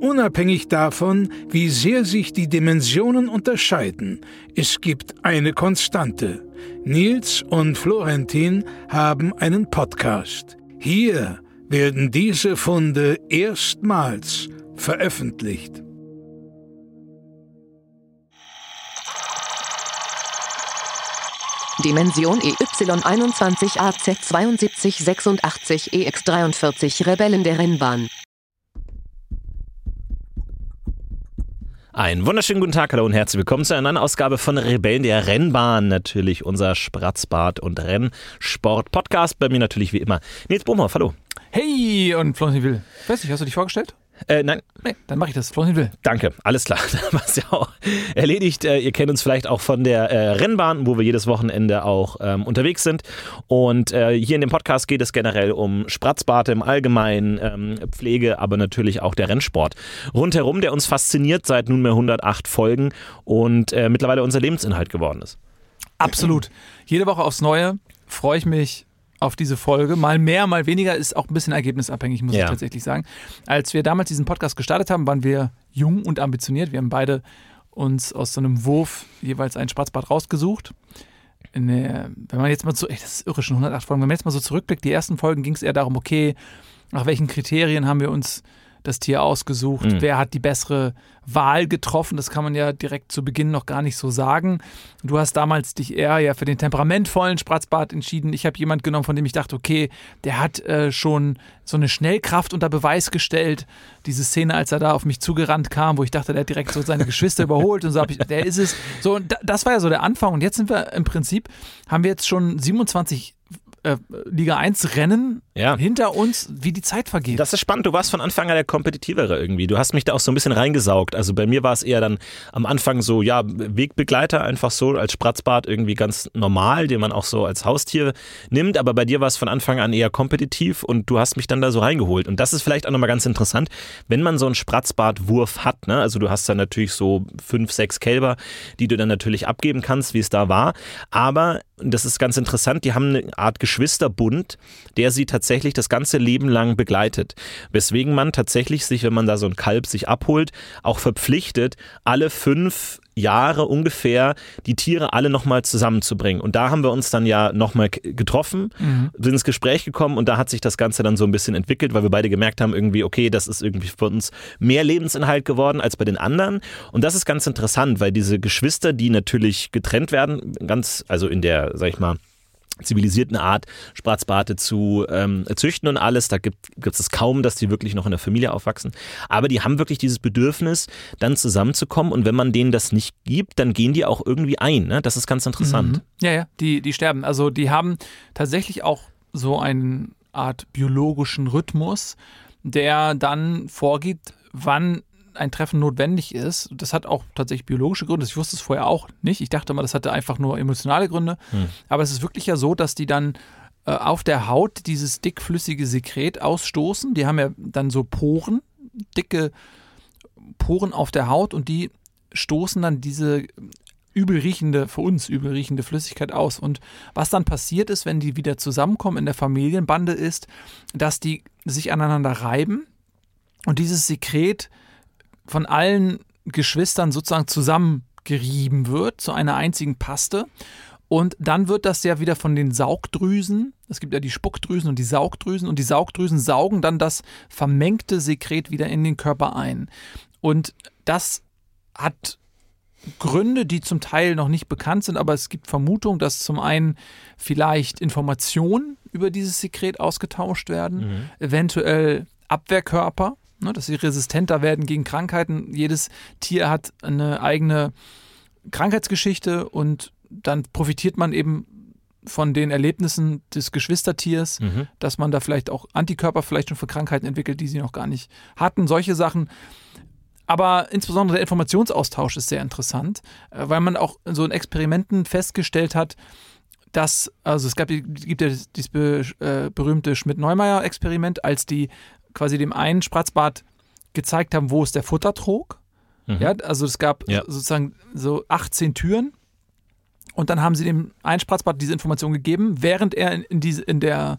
Unabhängig davon, wie sehr sich die Dimensionen unterscheiden, es gibt eine Konstante. Nils und Florentin haben einen Podcast. Hier werden diese Funde erstmals veröffentlicht. Dimension EY21AZ7286 EX43 Rebellen der Rennbahn. Einen wunderschönen guten Tag, hallo und herzlich willkommen zu einer neuen Ausgabe von Rebellen der Rennbahn. Natürlich unser Spratzbad- und Rennsport-Podcast. Bei mir natürlich wie immer Nils Bohmhoff, hallo. Hey und Florentin Will. Weiß nicht, hast du dich vorgestellt? Äh, nein. Nee, dann mache ich das. Florentin Will. Danke, alles klar. Es ja auch erledigt. Äh, ihr kennt uns vielleicht auch von der äh, Rennbahn, wo wir jedes Wochenende auch ähm, unterwegs sind. Und äh, hier in dem Podcast geht es generell um Spratzbarte im Allgemeinen, ähm, Pflege, aber natürlich auch der Rennsport rundherum, der uns fasziniert seit nunmehr 108 Folgen und äh, mittlerweile unser Lebensinhalt geworden ist. Absolut. Jede Woche aufs Neue freue ich mich auf diese Folge. Mal mehr, mal weniger ist auch ein bisschen ergebnisabhängig, muss Ja. ich tatsächlich sagen. Als wir damals diesen Podcast gestartet haben, waren wir jung und ambitioniert. Wir haben beide uns aus so einem Wurf jeweils ein Spratzbad rausgesucht. Der, wenn man jetzt mal so, ey, das ist irre, schon 108 Folgen, wenn man jetzt mal so zurückblickt, die ersten Folgen ging es eher darum, okay, nach welchen Kriterien haben wir uns das Tier ausgesucht, Mhm. wer hat die bessere Wahl getroffen, das kann man ja direkt zu Beginn noch gar nicht so sagen. Du hast damals dich eher ja für den temperamentvollen Spratzbart entschieden. Ich habe jemand genommen, von dem ich dachte, okay, der hat äh, schon so eine Schnellkraft unter Beweis gestellt. Diese Szene, als er da auf mich zugerannt kam, wo ich dachte, der hat direkt so seine Geschwister überholt und so habe ich, der ist es. So, und da, das war ja so der Anfang. Und jetzt sind wir im Prinzip, haben wir jetzt schon 27 äh, Liga 1 Rennen Ja. hinter uns, wie die Zeit vergeht. Das ist spannend. Du warst von Anfang an der kompetitivere irgendwie. Du hast mich da auch so ein bisschen reingesaugt. Also bei mir war es eher dann am Anfang so, ja, Wegbegleiter einfach so als Spratzbart irgendwie ganz normal, den man auch so als Haustier nimmt. Aber bei dir war es von Anfang an eher kompetitiv und du hast mich dann da so reingeholt. Und das ist vielleicht auch nochmal ganz interessant, wenn man so einen Spratzbartwurf hat. Ne? Also du hast dann natürlich so fünf, sechs Kälber, die du dann natürlich abgeben kannst, wie es da war. Aber das ist ganz interessant, die haben eine Art Geschwisterbund, der sie tatsächlich das ganze Leben lang begleitet. Weswegen man tatsächlich sich, wenn man da so ein Kalb sich abholt, auch verpflichtet, alle fünf Jahre ungefähr die Tiere alle nochmal zusammenzubringen. Und da haben wir uns dann ja nochmal getroffen, sind ins Gespräch gekommen und da hat sich das Ganze dann so ein bisschen entwickelt, weil wir beide gemerkt haben, irgendwie, okay, das ist irgendwie für uns mehr Lebensinhalt geworden als bei den anderen. Und das ist ganz interessant, weil diese Geschwister, die natürlich getrennt werden, ganz, also in der, sag ich mal, zivilisierten Art, Spratzbarte zu ähm, züchten und alles. Da gibt gibt es kaum, dass die wirklich noch in der Familie aufwachsen. Aber die haben wirklich dieses Bedürfnis, dann zusammenzukommen. Und wenn man denen das nicht gibt, dann gehen die auch irgendwie ein. Ne? Das ist ganz interessant. Mhm. Ja, ja, die, die sterben. Also die haben tatsächlich auch so eine Art biologischen Rhythmus, der dann vorgibt, wann ein Treffen notwendig ist. Das hat auch tatsächlich biologische Gründe. Ich wusste es vorher auch nicht. Ich dachte mal, das hatte einfach nur emotionale Gründe. Aber es ist wirklich ja so, dass die dann äh, auf der Haut dieses dickflüssige Sekret ausstoßen. Die haben ja dann so Poren, dicke Poren auf der Haut und die stoßen dann diese übel riechende, für uns übel riechende Flüssigkeit aus. Und was dann passiert ist, wenn die wieder zusammenkommen in der Familienbande, ist, dass die sich aneinander reiben und dieses Sekret von allen Geschwistern sozusagen zusammengerieben wird zu einer einzigen Paste. Und dann wird das ja wieder von den Saugdrüsen, es gibt ja die Spuckdrüsen und die Saugdrüsen, und die Saugdrüsen saugen dann das vermengte Sekret wieder in den Körper ein. Und das hat Gründe, die zum Teil noch nicht bekannt sind, aber es gibt Vermutungen, dass zum einen vielleicht Informationen über dieses Sekret ausgetauscht werden, eventuell Abwehrkörper, ne, dass sie resistenter werden gegen Krankheiten. Jedes Tier hat eine eigene Krankheitsgeschichte und dann profitiert man eben von den Erlebnissen des Geschwistertiers, Mhm. dass man da vielleicht auch Antikörper vielleicht schon für Krankheiten entwickelt, die sie noch gar nicht hatten. Solche Sachen Aber insbesondere der Informationsaustausch ist sehr interessant, äh, weil man auch in so in Experimenten festgestellt hat, dass, also es gab, gibt ja dieses äh, berühmte Schmidt-Neumeier-Experiment, als die quasi dem einen Spratzbart gezeigt haben, wo ist der Futtertrog. Mhm. Ja, also es gab ja. sozusagen so 18 Türen und dann haben sie dem einen Spratzbart diese Information gegeben, während er in, in, diese, in der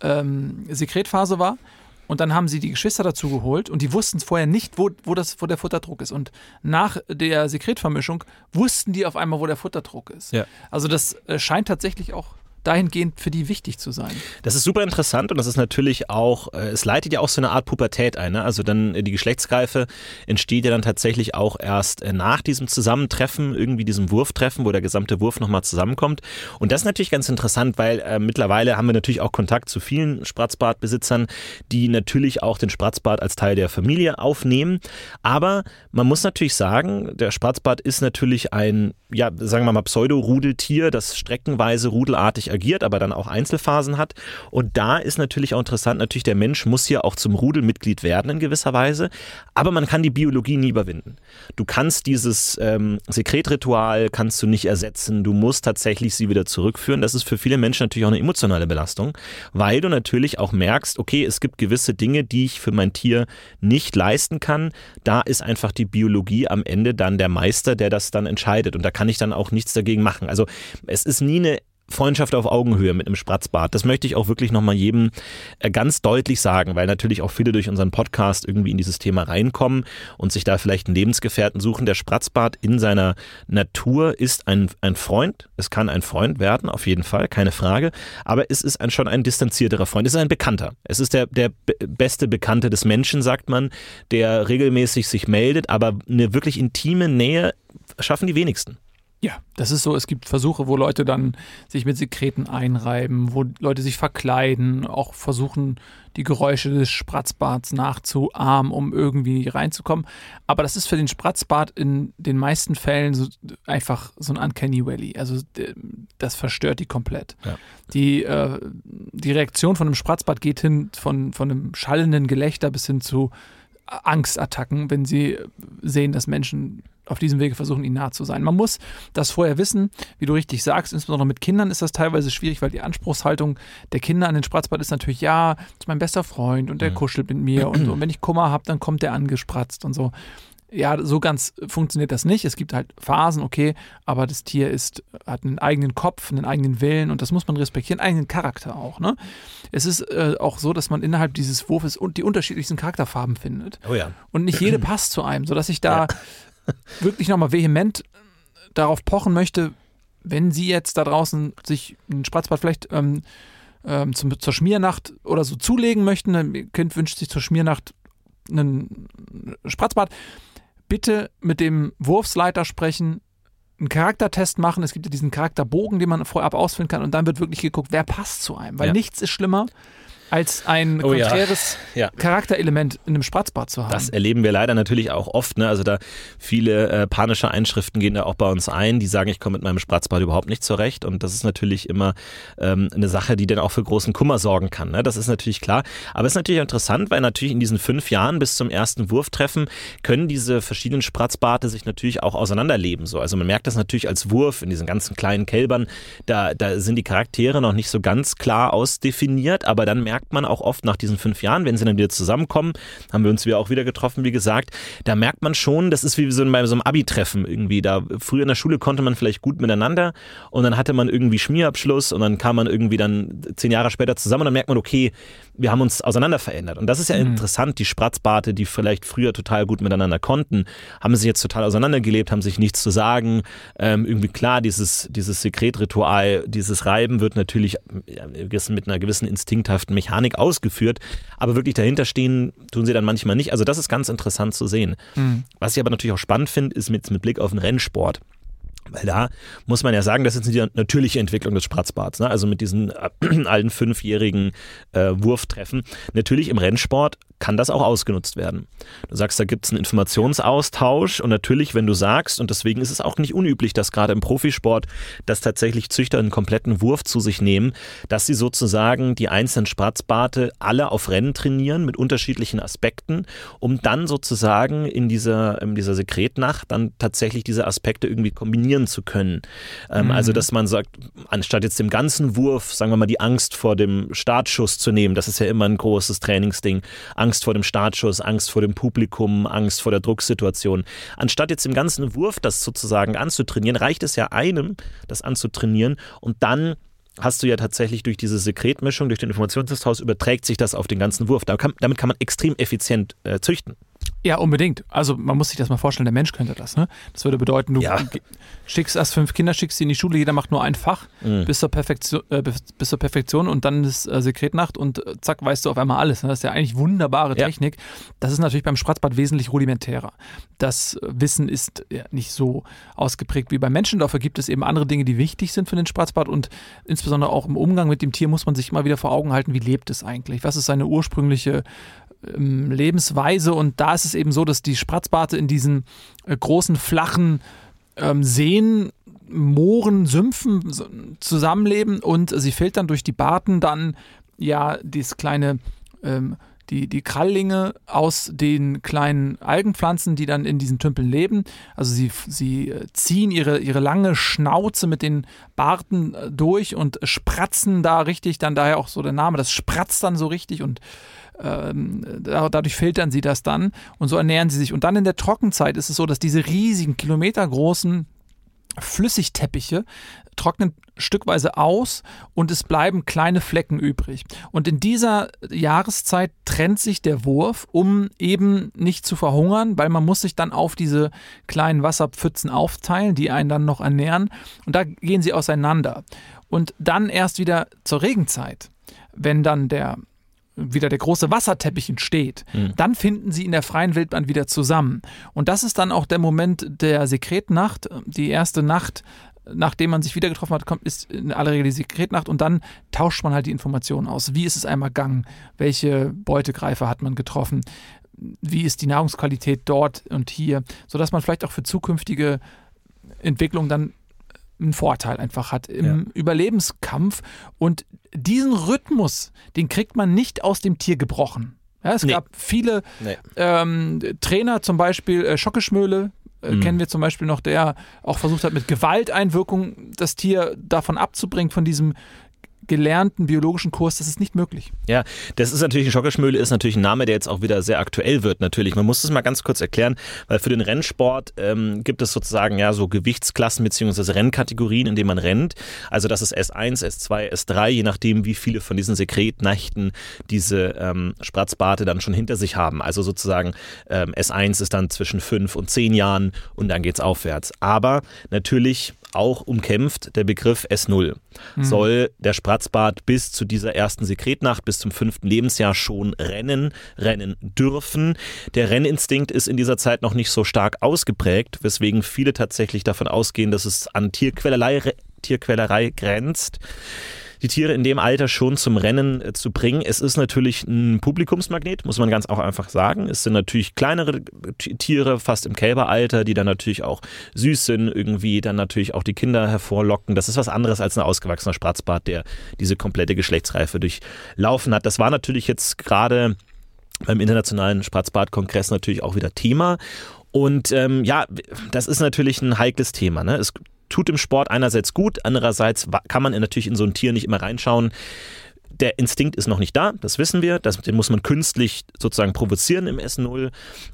ähm, Sekretphase war. Und dann haben sie die Geschwister dazu geholt und die wussten vorher nicht, wo, wo, das, wo der Futterdruck ist. Und nach der Sekretvermischung wussten die auf einmal, wo der Futterdruck ist. Ja. Also das äh, scheint tatsächlich auch dahingehend für die wichtig zu sein. Das ist super interessant und das ist natürlich auch, äh, es leitet ja auch so eine Art Pubertät ein. Ne? Also dann äh, die Geschlechtsreife entsteht ja dann tatsächlich auch erst äh, nach diesem Zusammentreffen, irgendwie diesem Wurftreffen, wo der gesamte Wurf nochmal zusammenkommt. Und das ist natürlich ganz interessant, weil äh, mittlerweile haben wir natürlich auch Kontakt zu vielen Spratzbadbesitzern, die natürlich auch den Spratzbad als Teil der Familie aufnehmen. Aber man muss natürlich sagen, der Spratzbad ist natürlich ein, ja, sagen wir mal, Pseudo-Rudeltier, das streckenweise rudelartig agiert, aber dann auch Einzelphasen hat. Und da ist natürlich auch interessant, natürlich der Mensch muss hier auch zum Rudelmitglied werden in gewisser Weise, aber man kann die Biologie nie überwinden. Du kannst dieses ähm, Sekretritual kannst du nicht ersetzen, du musst tatsächlich sie wieder zurückführen. Das ist für viele Menschen natürlich auch eine emotionale Belastung, weil du natürlich auch merkst, okay, es gibt gewisse Dinge, die ich für mein Tier nicht leisten kann. Da ist einfach die Biologie am Ende dann der Meister, der das dann entscheidet. Und da kann ich dann auch nichts dagegen machen. Also es ist nie eine Freundschaft auf Augenhöhe mit einem Spratzbart. Das möchte ich auch wirklich nochmal jedem äh, ganz deutlich sagen, weil natürlich auch viele durch unseren Podcast irgendwie in dieses Thema reinkommen und sich da vielleicht einen Lebensgefährten suchen. Der Spratzbart in seiner Natur ist ein, ein Freund. Es kann ein Freund werden, auf jeden Fall, keine Frage. Aber es ist ein, schon ein distanzierterer Freund. Es ist ein Bekannter. Es ist der, der beste Bekannte des Menschen, sagt man, der regelmäßig sich meldet, aber eine wirklich intime Nähe schaffen die wenigsten. Ja, das ist so. Es gibt Versuche, wo Leute dann sich mit Sekreten einreiben, wo Leute sich verkleiden, auch versuchen, die Geräusche des Spratzbarts nachzuahmen, um irgendwie reinzukommen. Aber das ist für den Spratzbart in den meisten Fällen so, einfach so ein Uncanny Valley. Also das verstört die komplett. Ja. Die, äh, die Reaktion von einem Spratzbart geht hin von, von einem schallenden Gelächter bis hin zu Angstattacken, wenn sie sehen, dass Menschen auf diesem Wege versuchen, ihnen nah zu sein. Man muss das vorher wissen, wie du richtig sagst, insbesondere mit Kindern ist das teilweise schwierig, weil die Anspruchshaltung der Kinder an den Spratzbad ist natürlich, ja, das ist mein bester Freund und der mhm. kuschelt mit mir und so. Und wenn ich Kummer habe, dann kommt der angespratzt und so. Ja, so ganz funktioniert das nicht. Es gibt halt Phasen, okay, aber das Tier ist, hat einen eigenen Kopf, einen eigenen Willen und das muss man respektieren, einen eigenen Charakter auch. Ne? Es ist äh, auch so, dass man innerhalb dieses Wurfes und die unterschiedlichsten Charakterfarben findet. Oh ja. Und nicht jede passt zu einem, sodass ich da ja wirklich nochmal vehement darauf pochen möchte, wenn Sie jetzt da draußen sich ein Spratzbad vielleicht ähm, ähm, zum, zur Schmiernacht oder so zulegen möchten, ein Kind wünscht sich zur Schmiernacht einen Spratzbad, bitte mit dem Wurfsleiter sprechen, einen Charaktertest machen. Es gibt ja diesen Charakterbogen, den man vorab ausfüllen kann und dann wird wirklich geguckt, wer passt zu einem. Weil ja. nichts ist schlimmer, als ein oh, konträres ja. Ja. Charakterelement in einem Spratzbad zu haben. Das erleben wir leider natürlich auch oft. Ne? Also da viele äh, panische Einschriften gehen da auch bei uns ein, die sagen, ich komme mit meinem Spratzbad überhaupt nicht zurecht. Und das ist natürlich immer ähm, eine Sache, die dann auch für großen Kummer sorgen kann. Ne? Das ist natürlich klar. Aber es ist natürlich interessant, weil natürlich in diesen fünf Jahren bis zum ersten Wurftreffen können diese verschiedenen Spratzbarte sich natürlich auch auseinanderleben. So. Also man merkt das natürlich als Wurf in diesen ganzen kleinen Kälbern. Da, da sind die Charaktere noch nicht so ganz klar ausdefiniert, aber dann merkt merkt man auch oft nach diesen fünf Jahren, wenn sie dann wieder zusammenkommen, haben wir uns wieder auch wieder getroffen, wie gesagt, da merkt man schon, das ist wie so bei so einem Abi-Treffen irgendwie. Da früher in der Schule konnte man vielleicht gut miteinander und dann hatte man irgendwie Schmierabschluss und dann kam man irgendwie dann zehn Jahre später zusammen und dann merkt man, okay, wir haben uns auseinander verändert. Und das ist ja mhm. interessant, die Spratzbarte, die vielleicht früher total gut miteinander konnten, haben sich jetzt total auseinandergelebt, haben sich nichts zu sagen. Ähm, irgendwie klar, dieses, dieses Sekretritual, dieses Reiben wird natürlich mit einer gewissen instinkthaften Mechanik ausgeführt, aber wirklich dahinter stehen tun sie dann manchmal nicht. Also das ist ganz interessant zu sehen. Mhm. Was ich aber natürlich auch spannend finde, ist mit, mit Blick auf den Rennsport. Weil da muss man ja sagen, das ist die natürliche Entwicklung des Spratzbarts. Ne? Also mit diesen äh, allen fünfjährigen äh, Wurftreffen. Natürlich im Rennsport kann das auch ausgenutzt werden. Du sagst, da gibt es einen Informationsaustausch und natürlich, wenn du sagst, und deswegen ist es auch nicht unüblich, dass gerade im Profisport, dass tatsächlich Züchter einen kompletten Wurf zu sich nehmen, dass sie sozusagen die einzelnen Spratzbarte alle auf Rennen trainieren mit unterschiedlichen Aspekten, um dann sozusagen in dieser, in dieser Sekretnacht dann tatsächlich diese Aspekte irgendwie kombinieren zu können. Ähm, mhm. Also, dass man sagt, anstatt jetzt dem ganzen Wurf, sagen wir mal, die Angst vor dem Startschuss zu nehmen, das ist ja immer ein großes Trainingsding, Angst vor dem Startschuss, Angst vor dem Publikum, Angst vor der Drucksituation. Anstatt jetzt im ganzen Wurf das sozusagen anzutrainieren, reicht es ja einem, das anzutrainieren und dann hast du ja tatsächlich durch diese Sekretmischung, durch den Informationsaustausch, überträgt sich das auf den ganzen Wurf. Damit kann man extrem effizient äh, züchten. Ja, unbedingt. Also man muss sich das mal vorstellen, der Mensch könnte das. Ne? Das würde bedeuten, du ja. schickst erst fünf Kinder, schickst sie in die Schule, jeder macht nur ein Fach mhm. bis, zur Perfektion, äh, bis, zur Perfektion und dann ist äh, Sekretnacht und äh, zack, weißt du auf einmal alles. Ne? Das ist ja eigentlich wunderbare Technik. Ja. Das ist natürlich beim Spratzbad wesentlich rudimentärer. Das Wissen ist ja nicht so ausgeprägt wie beim Menschen. Dafür gibt es eben andere Dinge, die wichtig sind für den Spratzbad und insbesondere auch im Umgang mit dem Tier muss man sich immer wieder vor Augen halten, wie lebt es eigentlich? Was ist seine ursprüngliche ähm, Lebensweise. Und da ist es eben so, dass die Spratzbarte in diesen äh, großen, flachen ähm, Seen, Mooren, Sümpfen zusammenleben und sie filtern durch die Barten dann ja dieses kleine ähm, die, die Kralllinge aus den kleinen Algenpflanzen, die dann in diesen Tümpeln leben. Also sie, sie äh, ziehen ihre, ihre lange Schnauze mit den Barten äh, durch und spratzen da richtig, dann daher auch so der Name, das spratzt dann so richtig und ähm, dadurch filtern sie das dann und so ernähren sie sich. Und dann in der Trockenzeit ist es so, dass diese riesigen, kilometergroßen Flüssigteppiche trocknen stückweise aus und es bleiben kleine Flecken übrig. Und in dieser Jahreszeit trennt sich der Wurf, um eben nicht zu verhungern, weil man muss sich dann auf diese kleinen Wasserpfützen aufteilen, die einen dann noch ernähren. Und da gehen sie auseinander. Und dann erst wieder zur Regenzeit, wenn dann der wieder der große Wasserteppich entsteht, mhm. dann finden sie in der freien Wildbahn wieder zusammen. Und das ist dann auch der Moment der Sekretnacht, die erste Nacht, nachdem man sich wieder getroffen hat, kommt, ist in aller Regel die Sekretnacht und dann tauscht man halt die Informationen aus. Wie ist es einmal gegangen? Welche Beutegreifer hat man getroffen? Wie ist die Nahrungsqualität dort und hier? Sodass man vielleicht auch für zukünftige Entwicklungen dann einen Vorteil einfach hat im ja. Überlebenskampf. Und diesen Rhythmus, den kriegt man nicht aus dem Tier gebrochen. Ja, es nee. gab viele nee. ähm, Trainer, zum Beispiel äh, Schockeschmöhle, äh, mhm. kennen wir zum Beispiel noch, der auch versucht hat, mit Gewalteinwirkung das Tier davon abzubringen, von diesem gelernten biologischen Kurs, das ist nicht möglich. Ja, das ist natürlich, ein Schockerschmöhle ist natürlich ein Name, der jetzt auch wieder sehr aktuell wird natürlich. Man muss das mal ganz kurz erklären, weil für den Rennsport ähm, gibt es sozusagen ja so Gewichtsklassen bzw. Rennkategorien, in denen man rennt. Also das ist S1, S2, S3, je nachdem, wie viele von diesen Sekretnächten diese ähm, Spratzbarte dann schon hinter sich haben. Also sozusagen ähm, S1 ist dann zwischen fünf und zehn Jahren und dann geht es aufwärts. Aber natürlich auch umkämpft der Begriff S0. Mhm. Soll der Spratzbart bis zu dieser ersten Sekretnacht, bis zum fünften Lebensjahr schon rennen, rennen dürfen. Der Renninstinkt ist in dieser Zeit noch nicht so stark ausgeprägt, weswegen viele tatsächlich davon ausgehen, dass es an Tierquälerei, Tierquälerei grenzt die Tiere in dem Alter schon zum Rennen äh, zu bringen. Es ist natürlich ein Publikumsmagnet, muss man ganz auch einfach sagen. Es sind natürlich kleinere Tiere, fast im Kälberalter, die dann natürlich auch süß sind, irgendwie dann natürlich auch die Kinder hervorlocken. Das ist was anderes als ein ausgewachsener Spratzbart, der diese komplette Geschlechtsreife durchlaufen hat. Das war natürlich jetzt gerade beim Internationalen Spratzbart-Kongress natürlich auch wieder Thema. Und ähm, ja, das ist natürlich ein heikles Thema. Ne? Es tut im Sport einerseits gut, andererseits kann man natürlich in so ein Tier nicht immer reinschauen. Der Instinkt ist noch nicht da, das wissen wir. Das, den muss man künstlich sozusagen provozieren im S0.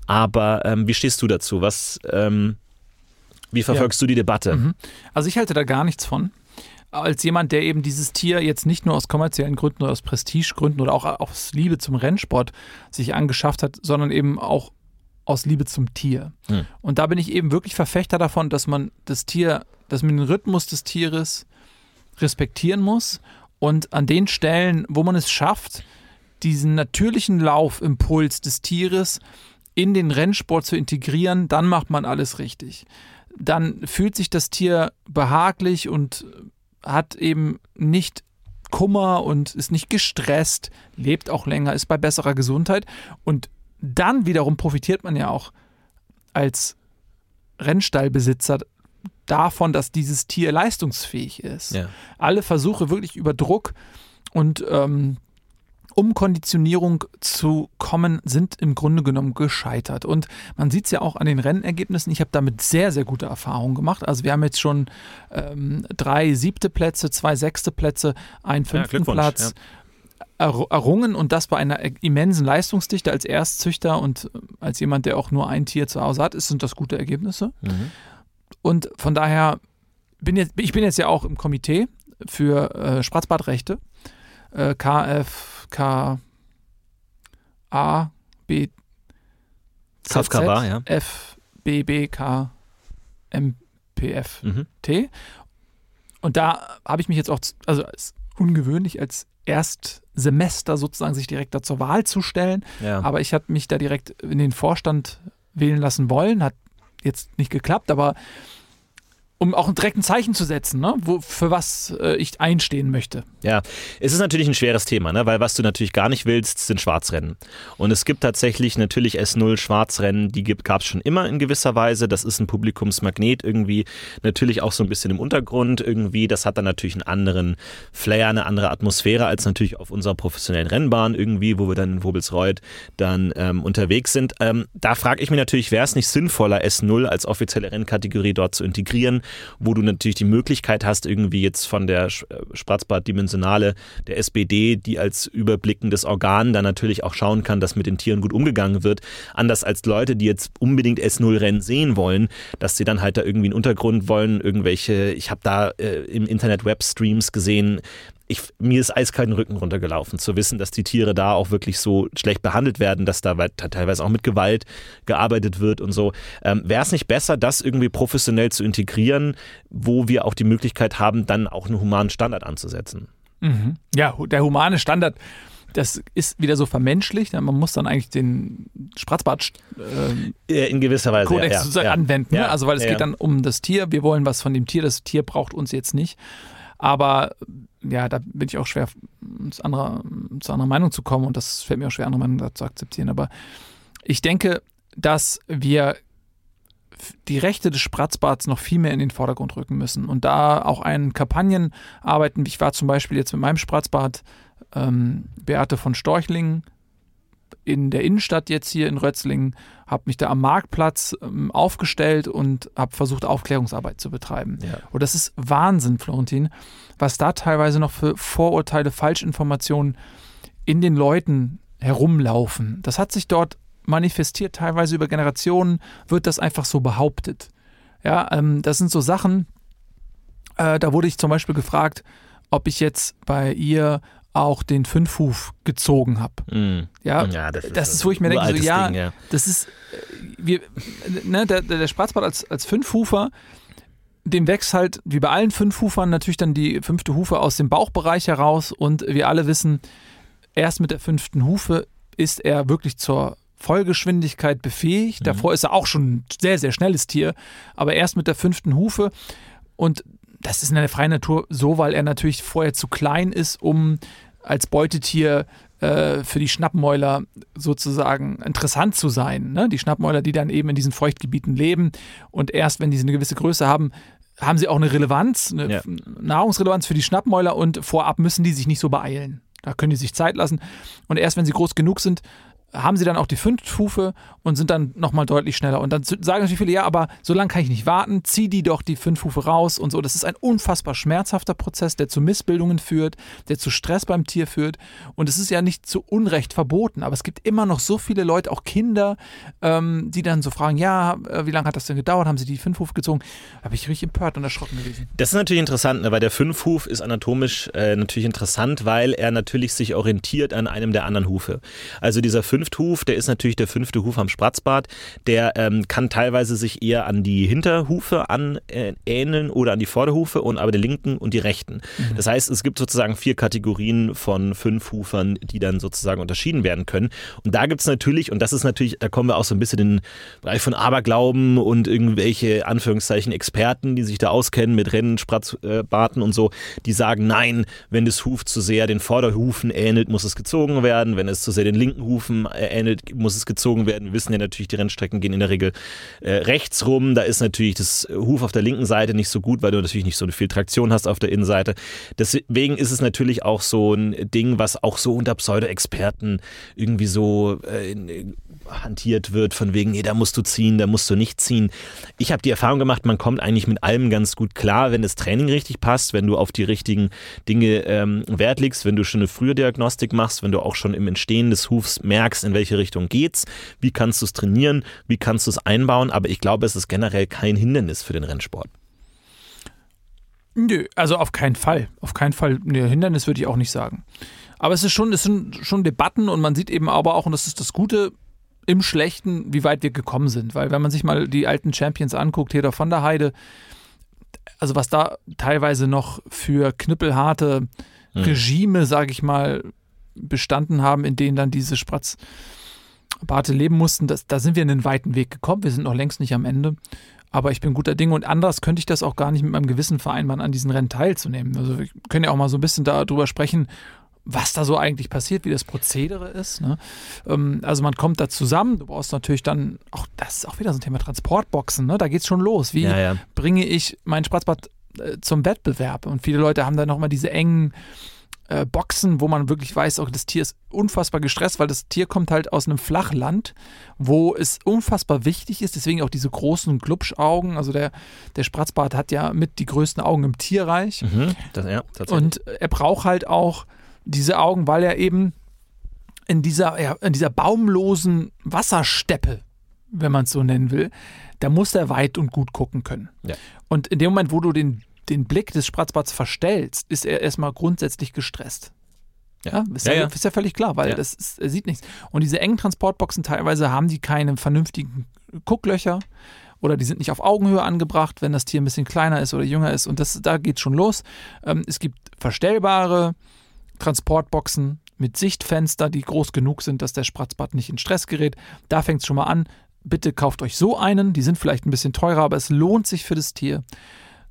Aber ähm, wie stehst du dazu? Was, ähm, wie verfolgst ja. du die Debatte? Mhm. Also ich halte da gar nichts von als jemand, der eben dieses Tier jetzt nicht nur aus kommerziellen Gründen oder aus Prestigegründen oder auch aus Liebe zum Rennsport sich angeschafft hat, sondern eben auch aus Liebe zum Tier. Hm. Und da bin ich eben wirklich Verfechter davon, dass man das Tier, dass man den Rhythmus des Tieres respektieren muss und an den Stellen, wo man es schafft, diesen natürlichen Laufimpuls des Tieres in den Rennsport zu integrieren, dann macht man alles richtig. Dann fühlt sich das Tier behaglich und hat eben nicht Kummer und ist nicht gestresst, lebt auch länger, ist bei besserer Gesundheit. Und dann wiederum profitiert man ja auch als Rennstallbesitzer davon, dass dieses Tier leistungsfähig ist. Ja. Alle Versuche wirklich über Druck und ähm, Umkonditionierung zu kommen, sind im Grunde genommen gescheitert. Und man sieht es ja auch an den Rennergebnissen. Ich habe damit sehr, sehr gute Erfahrungen gemacht. Also wir haben jetzt schon ähm, drei siebte Plätze, zwei sechste Plätze, einen fünften Glückwunsch, Platz er- errungen und das bei einer immensen Leistungsdichte als Erstzüchter und äh, als jemand, der auch nur ein Tier zu Hause hat, ist, sind das gute Ergebnisse. Mhm. Und von daher bin jetzt, ich bin jetzt ja auch im Komitee für äh, Spratzbadrechte. Äh, KF, K, A, B, Z, KFKA, ja. F, B, B, K, M, P, F, Mhm. T. Und da habe ich mich jetzt auch, z- also es ungewöhnlich, als Erstsemester sozusagen sich direkt da zur Wahl zu stellen. Ja. Aber ich hatte mich da direkt in den Vorstand wählen lassen wollen. Hat jetzt nicht geklappt, aber um auch direkt ein Zeichen zu setzen, ne? Wo, für was äh, ich einstehen möchte. Ja, es ist natürlich ein schweres Thema, ne? weil was du natürlich gar nicht willst, sind Schwarzrennen. Und es gibt tatsächlich natürlich S0 Schwarzrennen, die gab es schon immer in gewisser Weise. Das ist ein Publikumsmagnet irgendwie, natürlich auch so ein bisschen im Untergrund irgendwie. Das hat dann natürlich einen anderen Flair, eine andere Atmosphäre als natürlich auf unserer professionellen Rennbahn irgendwie, wo wir dann in Wobelsreuth dann ähm, unterwegs sind. Ähm, da frage ich mich natürlich, wäre es nicht sinnvoller, S0 als offizielle Rennkategorie dort zu integrieren, wo du natürlich die Möglichkeit hast, irgendwie jetzt von der Sch- äh, Spratzbad-Dimensionale der SBD, die als überblickendes Organ dann natürlich auch schauen kann, dass mit den Tieren gut umgegangen wird, anders als Leute, die jetzt unbedingt S0-Rennen sehen wollen, dass sie dann halt da irgendwie einen Untergrund wollen, irgendwelche, ich habe da äh, im Internet Webstreams gesehen, ich, mir ist eiskalt den Rücken runtergelaufen, zu wissen, dass die Tiere da auch wirklich so schlecht behandelt werden, dass da teilweise auch mit Gewalt gearbeitet wird und so. Ähm, Wäre es nicht besser, das irgendwie professionell zu integrieren, wo wir auch die Möglichkeit haben, dann auch einen humanen Standard anzusetzen? Ja, hu- der humane Standard, das ist wieder so vermenschlicht. Man muss dann eigentlich den Spratzbad äh, In gewisser Weise. Kodex ja, ja, sozusagen ja. anwenden. Ja, ne? Also weil es ja, geht dann um das Tier. Wir wollen was von dem Tier. Das Tier braucht uns jetzt nicht. Aber ja, da bin ich auch schwer zu anderer, zu anderer Meinung zu kommen und das fällt mir auch schwer, andere Meinung zu akzeptieren. Aber ich denke, dass wir die Rechte des Spratzbads noch viel mehr in den Vordergrund rücken müssen und da auch an Kampagnen arbeiten. Ich war zum Beispiel jetzt mit meinem Spratzbad ähm, Beate von Storchlingen in der Innenstadt jetzt hier in Rötzlingen, habe mich da am Marktplatz ähm, aufgestellt und habe versucht, Aufklärungsarbeit zu betreiben. Ja. Und das ist Wahnsinn, Florentin, was da teilweise noch für Vorurteile, Falschinformationen in den Leuten herumlaufen. Das hat sich dort manifestiert, teilweise über Generationen wird das einfach so behauptet. Ja, ähm, das sind so Sachen, äh, da wurde ich zum Beispiel gefragt, ob ich jetzt bei ihr auch den Fünfhuf gezogen habe. Mhm. Ja, ja das, ist, das ist, wo ich mir denke, so, ja, Ding, ja. das ist, äh, wir, ne, der, der Spratzbad als, als Fünfhufer, dem wächst halt, wie bei allen Fünfhufern, natürlich dann die fünfte Hufe aus dem Bauchbereich heraus und wir alle wissen, erst mit der fünften Hufe ist er wirklich zur Vollgeschwindigkeit befähigt. Davor ist er auch schon ein sehr, sehr schnelles Tier, aber erst mit der fünften Hufe und das ist in der freien Natur so, weil er natürlich vorher zu klein ist, um als Beutetier äh, für die Schnappmäuler sozusagen interessant zu sein. Ne? Die Schnappmäuler, die dann eben in diesen Feuchtgebieten leben und erst wenn die eine gewisse Größe haben, haben sie auch eine Relevanz, eine Ja. Nahrungsrelevanz für die Schnappmäuler und vorab müssen die sich nicht so beeilen. Da können die sich Zeit lassen und erst wenn sie groß genug sind, haben sie dann auch die Fünfhufe und sind dann nochmal deutlich schneller. Und dann sagen natürlich viele, ja, aber so lange kann ich nicht warten, zieh die doch die Fünfhufe raus und so. Das ist ein unfassbar schmerzhafter Prozess, der zu Missbildungen führt, der zu Stress beim Tier führt. Und es ist ja nicht zu Unrecht verboten, aber es gibt immer noch so viele Leute, auch Kinder, ähm, die dann so fragen, ja, äh, wie lange hat das denn gedauert? Haben sie die Fünfhufe gezogen? Bin ich richtig empört und erschrocken gewesen. Das ist natürlich interessant, ne, weil der Fünfhuf ist anatomisch äh, natürlich interessant, weil er natürlich sich orientiert an einem der anderen Hufe. Also dieser Fünfhuf Fünfthuf, der ist natürlich der fünfte Huf am Spratzbart. Der ähm, kann teilweise sich eher an die Hinterhufe anähneln oder an die Vorderhufe und aber die linken und die rechten. Mhm. Das heißt, es gibt sozusagen vier Kategorien von fünf Hufern, die dann sozusagen unterschieden werden können. Und da gibt es natürlich, und das ist natürlich, da kommen wir auch so ein bisschen in den Bereich von Aberglauben und irgendwelche Anführungszeichen Experten, die sich da auskennen mit Rennen, Spratzbarten und so, die sagen, nein, wenn das Huf zu sehr den Vorderhufen ähnelt, muss es gezogen werden. Wenn es zu sehr den linken Hufen ähnelt, muss es gezogen werden. Wir wissen ja natürlich, die Rennstrecken gehen in der Regel äh, rechts rum. Da ist natürlich das Huf auf der linken Seite nicht so gut, weil du natürlich nicht so viel Traktion hast auf der Innenseite. Deswegen ist es natürlich auch so ein Ding, was auch so unter Pseudo-Experten irgendwie so äh, hantiert wird, von wegen, nee, da musst du ziehen, da musst du nicht ziehen. Ich habe die Erfahrung gemacht, man kommt eigentlich mit allem ganz gut klar, wenn das Training richtig passt, wenn du auf die richtigen Dinge ähm, Wert legst, wenn du schon eine frühe Diagnostik machst, wenn du auch schon im Entstehen des Hufs merkst, in welche Richtung geht's, wie kannst du es trainieren, wie kannst du es einbauen, aber ich glaube, es ist generell kein Hindernis für den Rennsport. Nö, also auf keinen Fall. Auf keinen Fall. Nee, Hindernis würde ich auch nicht sagen. Aber es ist schon, es sind schon Debatten und man sieht eben aber auch, und das ist das Gute, im Schlechten, wie weit wir gekommen sind. Weil wenn man sich mal die alten Champions anguckt, Heder von der Heide, also was da teilweise noch für knüppelharte hm. Regime, sage ich mal, bestanden haben, in denen dann diese Spratzbarte leben mussten, das, da sind wir in einen weiten Weg gekommen. Wir sind noch längst nicht am Ende. Aber ich bin guter Dinge und anders könnte ich das auch gar nicht mit meinem Gewissen vereinbaren, an diesen Rennen teilzunehmen. Also wir können ja auch mal so ein bisschen darüber sprechen, was da so eigentlich passiert, wie das Prozedere ist. Ne? Ähm, also man kommt da zusammen, du brauchst natürlich dann, auch das ist auch wieder so ein Thema, Transportboxen, ne? da geht es schon los. Wie ja, ja. bringe ich mein Spratzbad äh, zum Wettbewerb? Und viele Leute haben da nochmal diese engen äh, Boxen, wo man wirklich weiß, auch das Tier ist unfassbar gestresst, weil das Tier kommt halt aus einem Flachland, wo es unfassbar wichtig ist, deswegen auch diese großen Glubschaugen. Also der, der Spratzbart hat ja mit die größten Augen im Tierreich. Mhm, das, ja, und er braucht halt auch diese Augen, weil er eben in dieser, ja, in dieser baumlosen Wassersteppe, wenn man es so nennen will, da muss er weit und gut gucken können. Ja. Und in dem Moment, wo du den, den Blick des Spratzbarts verstellst, ist er erstmal grundsätzlich gestresst. Ja, ist ja, ja, ist ja völlig klar, weil das ist, er sieht nichts. Und diese engen Transportboxen teilweise haben die keine vernünftigen Gucklöcher oder die sind nicht auf Augenhöhe angebracht, wenn das Tier ein bisschen kleiner ist oder jünger ist. Und das, da geht es schon los. Ähm, es gibt verstellbare Transportboxen mit Sichtfenster, die groß genug sind, dass der Spratzbad nicht in Stress gerät. Da fängt es schon mal an. Bitte kauft euch so einen. Die sind vielleicht ein bisschen teurer, aber es lohnt sich für das Tier.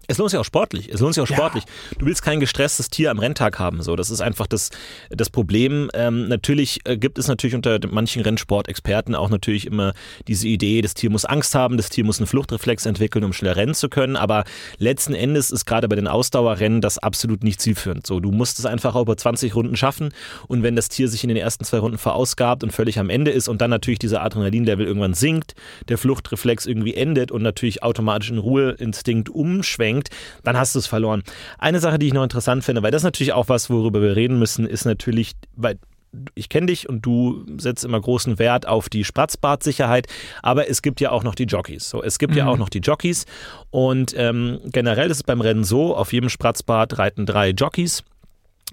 Es lohnt sich auch sportlich. Es lohnt sich auch ja. sportlich. Du willst kein gestresstes Tier am Renntag haben. So, das ist einfach das, das Problem. Ähm, natürlich äh, gibt es natürlich unter manchen Rennsportexperten auch natürlich immer diese Idee, das Tier muss Angst haben, das Tier muss einen Fluchtreflex entwickeln, um schneller rennen zu können. Aber letzten Endes ist gerade bei den Ausdauerrennen das absolut nicht zielführend. So, du musst es einfach über 20 Runden schaffen. Und wenn das Tier sich in den ersten zwei Runden verausgabt und völlig am Ende ist und dann natürlich dieser Adrenalinlevel irgendwann sinkt, der Fluchtreflex irgendwie endet und natürlich automatisch in Ruheinstinkt umschwenkt ablenkt, dann hast du es verloren. Eine Sache, die ich noch interessant finde, weil das natürlich auch was, worüber wir reden müssen, ist natürlich, weil ich kenne dich und du setzt immer großen Wert auf die Spratzbartsicherheit, aber es gibt ja auch noch die Jockeys. So, es gibt mhm. ja auch noch die Jockeys und ähm, generell ist es beim Rennen so, auf jedem Spratzbad reiten drei Jockeys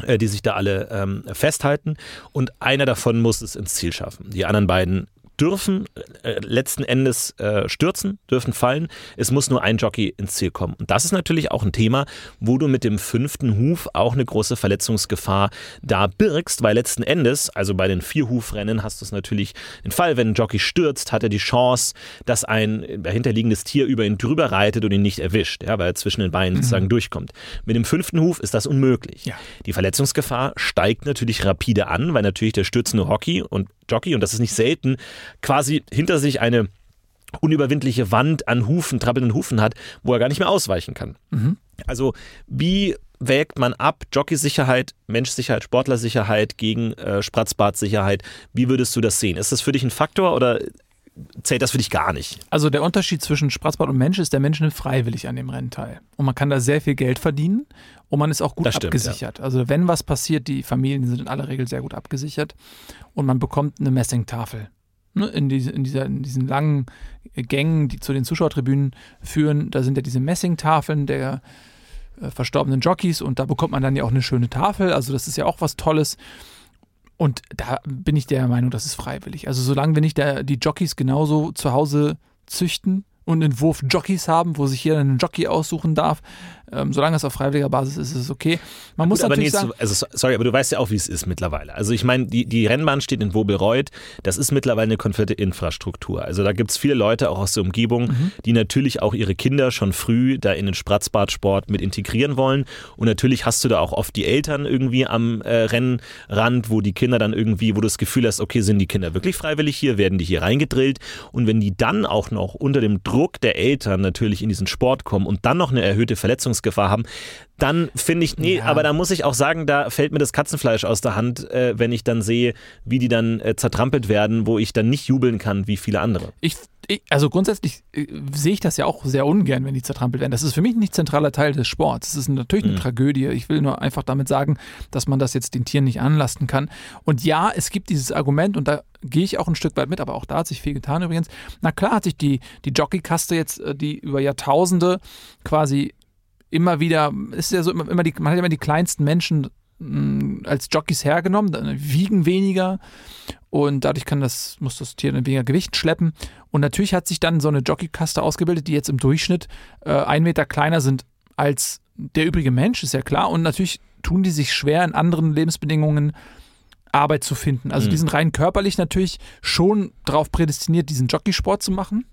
äh, die sich da alle ähm, festhalten und einer davon muss es ins Ziel schaffen. Die anderen beiden dürfen äh, letzten Endes äh, stürzen, dürfen fallen. Es muss nur ein Jockey ins Ziel kommen. Und das ist natürlich auch ein Thema, wo du mit dem fünften Huf auch eine große Verletzungsgefahr da birgst, weil letzten Endes, also bei den Vierhufrennen hast du es natürlich den Fall, wenn ein Jockey stürzt, hat er die Chance, dass ein dahinterliegendes Tier über ihn drüber reitet und ihn nicht erwischt, ja, weil er zwischen den Beinen mhm. sozusagen durchkommt. Mit dem fünften Huf ist das unmöglich. Ja. Die Verletzungsgefahr steigt natürlich rapide an, weil natürlich der stürzende Hockey und Jockey, und das ist nicht selten, quasi hinter sich eine unüberwindliche Wand an Hufen, trappelnden Hufen hat, wo er gar nicht mehr ausweichen kann. Mhm. Also wie wägt man ab Jockeysicherheit, Menschsicherheit, Sportlersicherheit gegen äh, Spratzbadsicherheit? Wie würdest du das sehen? Ist das für dich ein Faktor oder zählt das für dich gar nicht? Also der Unterschied zwischen Spratzbad und Mensch ist, der Mensch nimmt freiwillig an dem Rennen teil. Und man kann da sehr viel Geld verdienen und man ist auch gut stimmt, abgesichert. Ja. Also wenn was passiert, die Familien sind in aller Regel sehr gut abgesichert und man bekommt eine Messingtafel Ne, in, diese, in, dieser, in diesen langen Gängen, die zu den Zuschauertribünen führen, da sind ja diese Messingtafeln der äh, verstorbenen Jockeys und da bekommt man dann ja auch eine schöne Tafel. Also das ist ja auch was Tolles. Und da bin ich der Meinung, das ist freiwillig. Also solange wir nicht der, die Jockeys genauso zu Hause züchten und einen Wurf Jockeys haben, wo sich jeder einen Jockey aussuchen darf, ähm, solange es auf freiwilliger Basis ist, ist es okay. Man muss aber natürlich nee, sagen, also, sorry, aber du weißt ja auch, wie es ist mittlerweile. Also ich meine, die, die Rennbahn steht in Wobelreuth, das ist mittlerweile eine komplette Infrastruktur. Also da gibt es viele Leute auch aus der Umgebung, Mhm. die natürlich auch ihre Kinder schon früh da in den Spratzbadsport mit integrieren wollen. Und natürlich hast du da auch oft die Eltern irgendwie am äh, Rennrand, wo die Kinder dann irgendwie, wo du das Gefühl hast, okay, sind die Kinder wirklich freiwillig hier, werden die hier reingedrillt? Und wenn die dann auch noch unter dem Druck der Eltern natürlich in diesen Sport kommen und dann noch eine erhöhte Verletzungsgefahr haben, dann finde ich, nee, Ja. aber da muss ich auch sagen, da fällt mir das Katzenfleisch aus der Hand, äh, wenn ich dann sehe, wie die dann äh, zertrampelt werden, wo ich dann nicht jubeln kann wie viele andere. ich, ich, also grundsätzlich äh, sehe ich das ja auch sehr ungern, wenn die zertrampelt werden. Das ist für mich nicht zentraler Teil des Sports. Es ist natürlich eine Tragödie. Ich will nur einfach damit sagen, dass man das jetzt den Tieren nicht anlasten kann. Und ja, es gibt dieses Argument und da gehe ich auch ein Stück weit mit, aber auch da hat sich viel getan übrigens. Na klar hat sich die, die Jockeykaste jetzt, äh, die über Jahrtausende quasi immer wieder, ist ja so immer, immer die, man hat immer die kleinsten Menschen mh, als Jockeys hergenommen, wiegen weniger und dadurch kann das, muss das Tier dann weniger Gewicht schleppen. Und natürlich hat sich dann so eine Jockeykaste ausgebildet, die jetzt im Durchschnitt äh, ein Meter kleiner sind als der übrige Mensch, ist ja klar. Und natürlich tun die sich schwer, in anderen Lebensbedingungen Arbeit zu finden. Also Mhm. die sind rein körperlich natürlich schon darauf prädestiniert, diesen Jockeysport zu machen.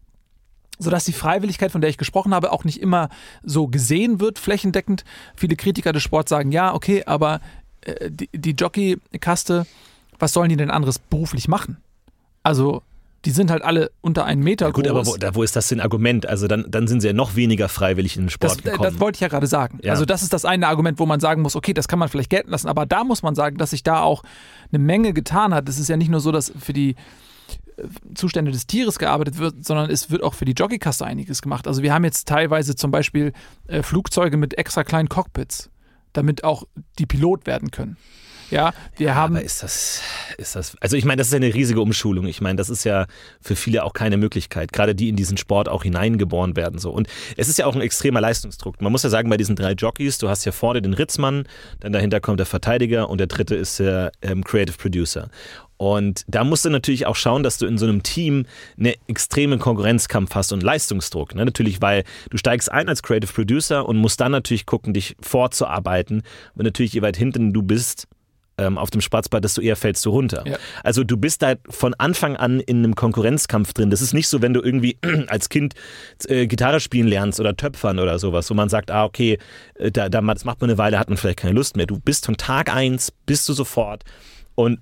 Sodass die Freiwilligkeit, von der ich gesprochen habe, auch nicht immer so gesehen wird, flächendeckend. Viele Kritiker des Sports sagen, ja, okay, aber äh, die, die Jockeykaste, was sollen die denn anderes beruflich machen? Also, die sind halt alle unter einen Meter Gut, groß. aber wo, da, wo ist das denn Argument? Also dann, dann sind sie ja noch weniger freiwillig in den Sport das, äh, gekommen. das wollte ich ja gerade sagen. Ja. Also das ist das eine Argument, wo man sagen muss, okay, das kann man vielleicht gelten lassen, aber da muss man sagen, dass sich da auch eine Menge getan hat. Es ist ja nicht nur so, dass für die Zustände des Tieres gearbeitet wird, sondern es wird auch für die Jockeykaste einiges gemacht. Also wir haben jetzt teilweise zum Beispiel äh, Flugzeuge mit extra kleinen Cockpits, damit auch die Pilot werden können. Ja, wir haben Aber ist das, ist das, also ich meine, das ist ja eine riesige Umschulung. Ich meine, das ist ja für viele auch keine Möglichkeit, gerade die in diesen Sport auch hineingeboren werden. So. Und es ist ja auch ein extremer Leistungsdruck. Man muss ja sagen, bei diesen drei Jockeys, du hast ja vorne den Ritzmann, dann dahinter kommt der Verteidiger und der dritte ist der ähm, Creative Producer. Und da musst du natürlich auch schauen, dass du in so einem Team einen extremen Konkurrenzkampf hast und Leistungsdruck. Ne? Natürlich, weil du steigst ein als Creative Producer und musst dann natürlich gucken, dich vorzuarbeiten. Und natürlich, je weit hinten du bist, ähm, auf dem Spatzball, desto eher fällst du runter. Ja. Also du bist da von Anfang an in einem Konkurrenzkampf drin. Das ist nicht so, wenn du irgendwie als Kind äh, Gitarre spielen lernst oder Töpfern oder sowas, wo man sagt, ah, okay, äh, da, da, das macht man eine Weile, hat man vielleicht keine Lust mehr. Du bist von Tag eins, bist du sofort und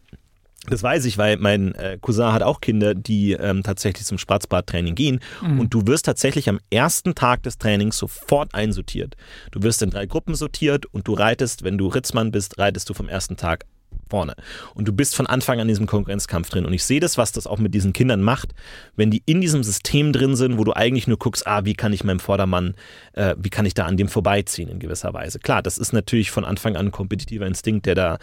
das weiß ich, weil mein äh, Cousin hat auch Kinder, die ähm, tatsächlich zum Spratzbadtraining gehen. Und du wirst tatsächlich am ersten Tag des Trainings sofort einsortiert. Du wirst in drei Gruppen sortiert und du reitest, wenn du Ritzmann bist, reitest du vom ersten Tag vorne. Und du bist von Anfang an in diesem Konkurrenzkampf drin. Und ich sehe das, was das auch mit diesen Kindern macht, wenn die in diesem System drin sind, wo du eigentlich nur guckst, ah, wie kann ich meinem Vordermann, äh, wie kann ich da an dem vorbeiziehen in gewisser Weise. Klar, das ist natürlich von Anfang an ein kompetitiver Instinkt, der da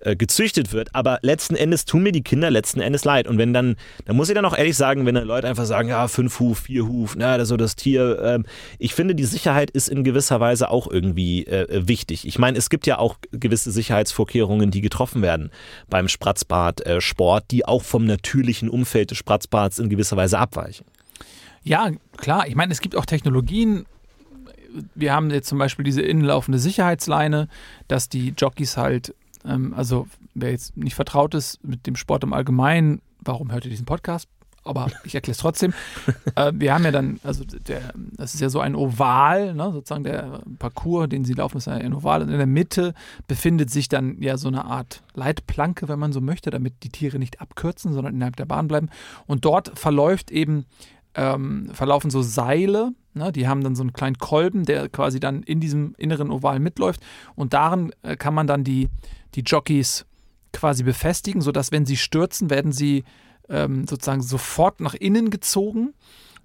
äh, gezüchtet wird. Aber letzten Endes tun mir die Kinder letzten Endes leid. Und wenn dann, da muss ich dann auch ehrlich sagen, wenn dann Leute einfach sagen, ja, fünf Huf, vier Huf, na, so das Tier. Ähm, ich finde, die Sicherheit ist in gewisser Weise auch irgendwie äh, wichtig. Ich meine, es gibt ja auch gewisse Sicherheitsvorkehrungen, die getroffen werden beim Spratzbad-Sport, die auch vom natürlichen Umfeld des Spratzbads in gewisser Weise abweichen. Ja, klar. Ich meine, es gibt auch Technologien. Wir haben jetzt zum Beispiel diese innenlaufende Sicherheitsleine, dass die Jockeys halt, ähm, also wer jetzt nicht vertraut ist mit dem Sport im Allgemeinen, warum hört ihr diesen Podcast? Aber ich erkläre es trotzdem. äh, wir haben ja dann, also der, das ist ja so ein Oval, ne, sozusagen der Parcours, den sie laufen, ist ein Oval. Und in der Mitte befindet sich dann ja so eine Art Leitplanke, wenn man so möchte, damit die Tiere nicht abkürzen, sondern innerhalb der Bahn bleiben. Und dort verläuft eben ähm, verlaufen so Seile, ne, die haben dann so einen kleinen Kolben, der quasi dann in diesem inneren Oval mitläuft und darin äh, kann man dann die, die Jockeys quasi befestigen, sodass wenn sie stürzen, werden sie ähm, sozusagen sofort nach innen gezogen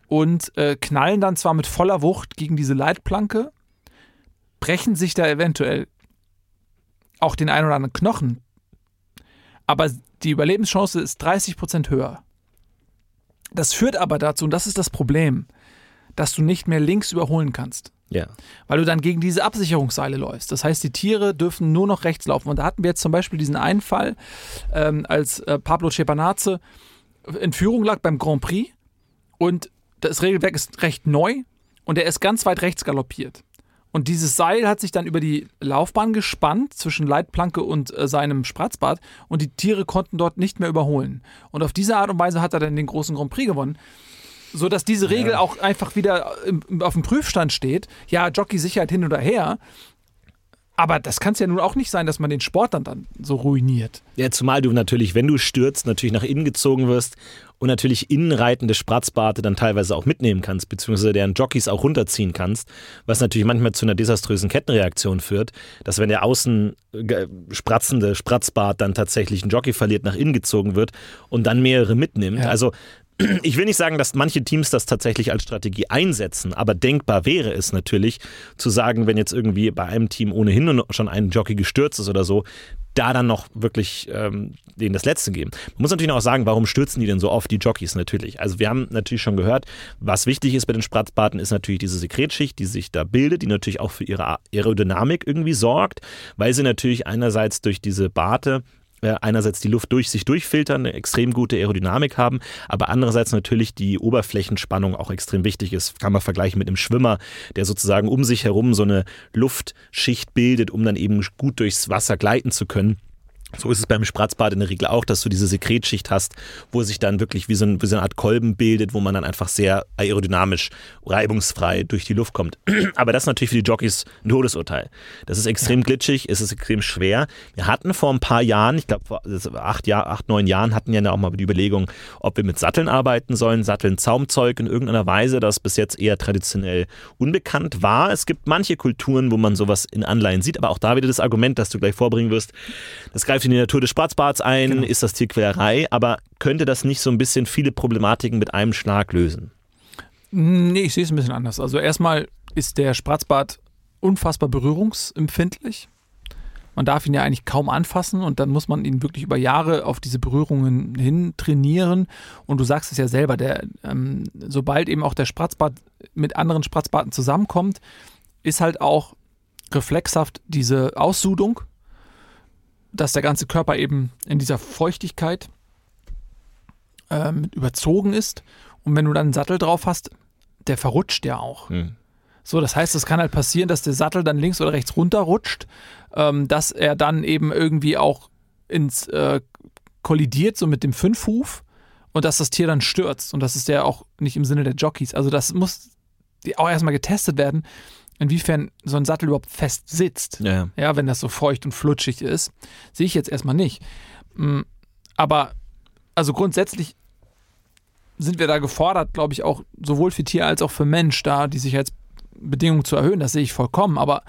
und äh, knallen dann zwar mit voller Wucht gegen diese Leitplanke, brechen sich da eventuell auch den ein oder anderen Knochen, aber die Überlebenschance ist 30% höher. Das führt aber dazu, und das ist das Problem, dass du nicht mehr links überholen kannst. Ja. weil du dann gegen diese Absicherungsseile läufst. Das heißt, die Tiere dürfen nur noch rechts laufen. Und da hatten wir jetzt zum Beispiel diesen einen Fall, ähm, als äh, Pablo Cepanazze in Führung lag beim Grand Prix und das Regelwerk ist recht neu und er ist ganz weit rechts galoppiert. Und dieses Seil hat sich dann über die Laufbahn gespannt zwischen Leitplanke und äh, seinem Spratzbad und die Tiere konnten dort nicht mehr überholen. Und auf diese Art und Weise hat er dann den großen Grand Prix gewonnen. So dass diese Regel auch einfach wieder im, auf dem Prüfstand steht. Ja, Jockey-Sicherheit hin oder her. Aber das kann es ja nun auch nicht sein, dass man den Sport dann, dann so ruiniert. Ja, zumal du natürlich, wenn du stürzt, natürlich nach innen gezogen wirst und natürlich innenreitende Spratzbarte dann teilweise auch mitnehmen kannst, beziehungsweise deren Jockeys auch runterziehen kannst, was natürlich manchmal zu einer desaströsen Kettenreaktion führt, dass wenn der außen ge- spratzende Spratzbart dann tatsächlich einen Jockey verliert, nach innen gezogen wird und dann mehrere mitnimmt. Ja. Also ich will nicht sagen, dass manche Teams das tatsächlich als Strategie einsetzen, aber denkbar wäre es natürlich zu sagen, wenn jetzt irgendwie bei einem Team ohnehin schon ein Jockey gestürzt ist oder so, da dann noch wirklich ähm, denen das Letzte geben. Man muss natürlich auch sagen, warum stürzen die denn so oft die Jockeys natürlich? Also wir haben natürlich schon gehört, was wichtig ist bei den Spratzbarten, ist natürlich diese Sekretschicht, die sich da bildet, die natürlich auch für ihre Aerodynamik irgendwie sorgt, weil sie natürlich einerseits durch diese Barte einerseits die Luft durch sich durchfiltern, eine extrem gute Aerodynamik haben, aber andererseits natürlich die Oberflächenspannung auch extrem wichtig ist. Kann man vergleichen mit einem Schwimmer, der sozusagen um sich herum so eine Luftschicht bildet, um dann eben gut durchs Wasser gleiten zu können. So ist es beim Spratzbad in der Regel auch, dass du diese Sekretschicht hast, wo sich dann wirklich wie so, ein, wie so eine Art Kolben bildet, wo man dann einfach sehr aerodynamisch, reibungsfrei durch die Luft kommt. Aber das ist natürlich für die Jockeys ein Todesurteil. Das ist extrem glitschig, es ist extrem schwer. Wir hatten vor ein paar Jahren, ich glaube vor acht, Jahr, acht, neun Jahren, hatten ja auch mal die Überlegung, ob wir mit Satteln arbeiten sollen. Satteln, Zaumzeug in irgendeiner Weise, das bis jetzt eher traditionell unbekannt war. Es gibt manche Kulturen, wo man sowas in Anleihen sieht, aber auch da wieder das Argument, das du gleich vorbringen wirst, das greift in die Natur des Spratzbarts ein, Genau. ist das Tierquälerei, aber könnte das nicht so ein bisschen viele Problematiken mit einem Schlag lösen? Nee, ich sehe es ein bisschen anders. Also erstmal ist der Spratzbart unfassbar berührungsempfindlich. Man darf ihn ja eigentlich kaum anfassen und dann muss man ihn wirklich über Jahre auf diese Berührungen hin trainieren. Und du sagst es ja selber, der, ähm, sobald eben auch der Spratzbart mit anderen Spratzbarten zusammenkommt, ist halt auch reflexhaft diese Aussudung, dass der ganze Körper eben in dieser Feuchtigkeit ähm, überzogen ist. Und wenn du dann einen Sattel drauf hast, der verrutscht ja auch. Hm. So, das heißt, es kann halt passieren, dass der Sattel dann links oder rechts runterrutscht, ähm, dass er dann eben irgendwie auch ins äh, kollidiert, so mit dem Fünfhuf und dass das Tier dann stürzt. Und das ist ja auch nicht im Sinne der Jockeys. Also das muss auch erstmal getestet werden, inwiefern so ein Sattel überhaupt fest sitzt. Ja. Ja, wenn das so feucht und flutschig ist, sehe ich jetzt erstmal nicht. Mm, Aber also grundsätzlich sind wir da gefordert, glaube ich, auch sowohl für Tier als auch für Mensch, da die Sicherheitsbedingungen zu erhöhen. Das sehe ich vollkommen. Aber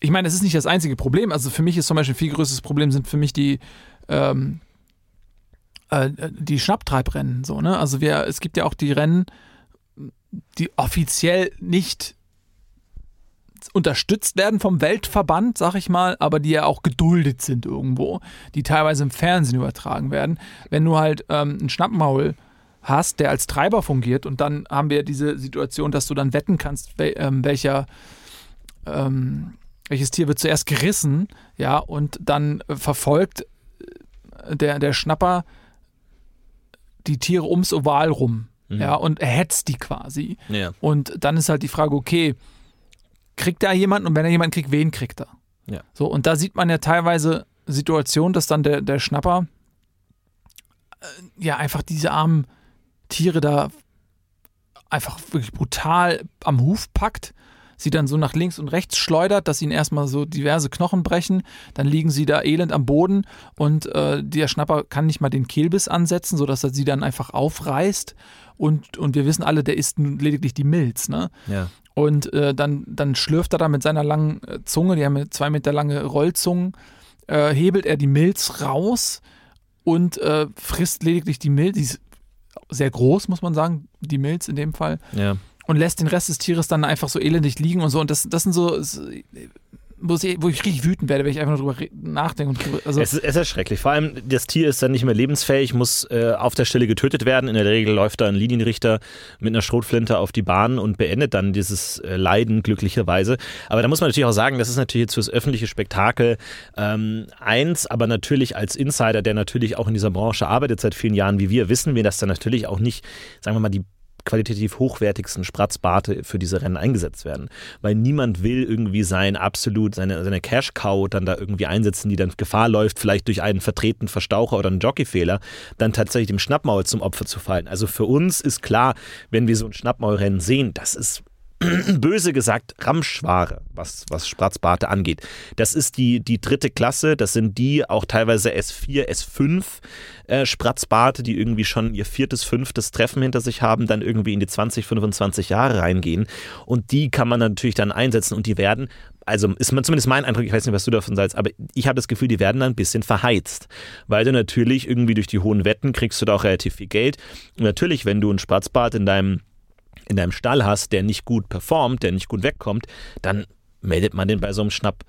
ich meine, es ist nicht das einzige Problem. Also für mich ist zum Beispiel ein viel größeres Problem sind für mich die ähm, äh, die Schnapptreibrennen. So, ne? Also wir, es gibt ja auch die Rennen, die offiziell nicht unterstützt werden vom Weltverband, sag ich mal, aber die ja auch geduldet sind irgendwo, die teilweise im Fernsehen übertragen werden. Wenn du halt ähm, einen Schnappmaul hast, der als Treiber fungiert und dann haben wir diese Situation, dass du dann wetten kannst, wel, ähm, welcher ähm, welches Tier wird zuerst gerissen, ja, und dann äh, verfolgt äh, der, der Schnapper die Tiere ums Oval rum, ja, und erhetzt die quasi. Ja. Und dann ist halt die Frage, okay, kriegt er jemanden und wenn er jemanden kriegt, wen kriegt er? Ja. So, und da sieht man ja teilweise Situationen, dass dann der, der Schnapper äh, ja einfach diese armen Tiere da einfach wirklich brutal am Huf packt, sie dann so nach links und rechts schleudert, dass ihnen erstmal so diverse Knochen brechen, dann liegen sie da elend am Boden und äh, der Schnapper kann nicht mal den Kehlbiss ansetzen, sodass er sie dann einfach aufreißt und, und wir wissen alle, der isst nun lediglich die Milz, ne? Ja. Und äh, dann, dann schlürft er da mit seiner langen äh, Zunge, die haben zwei Meter lange Rollzungen, äh, hebelt er die Milz raus und äh, frisst lediglich die Milz, die ist sehr groß, muss man sagen, die Milz in dem Fall, Ja. und lässt den Rest des Tieres dann einfach so elendig liegen und so. Und das, das sind so, wo ich, richtig wütend werde, wenn ich einfach nur drüber nachdenke. Und also es, ist, es ist schrecklich. Vor allem, das Tier ist dann nicht mehr lebensfähig, muss äh, auf der Stelle getötet werden. In der Regel läuft da ein Linienrichter mit einer Schrotflinte auf die Bahn und beendet dann dieses äh, Leiden glücklicherweise. Aber da muss man natürlich auch sagen, das ist natürlich jetzt fürs öffentliche Spektakel ähm, eins, aber natürlich als Insider, der natürlich auch in dieser Branche arbeitet seit vielen Jahren wie wir, wissen wir, dass da natürlich auch nicht, sagen wir mal, die qualitativ hochwertigsten Spratzbarte für diese Rennen eingesetzt werden. Weil niemand will irgendwie sein absolut, seine, seine Cash-Cow dann da irgendwie einsetzen, die dann Gefahr läuft, vielleicht durch einen vertretenen Verstaucher oder einen Jockeyfehler, dann tatsächlich dem Schnappmaul zum Opfer zu fallen. Also für uns ist klar, wenn wir so ein Schnappmaulrennen sehen, das ist böse gesagt Ramschware, was, was Spratzbarte angeht. Das ist die, die dritte Klasse, das sind die auch teilweise S4, S5 äh, Spratzbarte, die irgendwie schon ihr viertes, fünftes Treffen hinter sich haben, dann irgendwie in die 20, 25 Jahre reingehen. Und die kann man natürlich dann einsetzen und die werden also ist man zumindest mein Eindruck, ich weiß nicht, was du davon sagst, aber ich habe das Gefühl, die werden dann ein bisschen verheizt. Weil du natürlich irgendwie durch die hohen Wetten kriegst du da auch relativ viel Geld. Und natürlich, wenn du ein Spratzbad in deinem in deinem Stall hast, der nicht gut performt, der nicht gut wegkommt, dann meldet man den bei so einem Schnapp.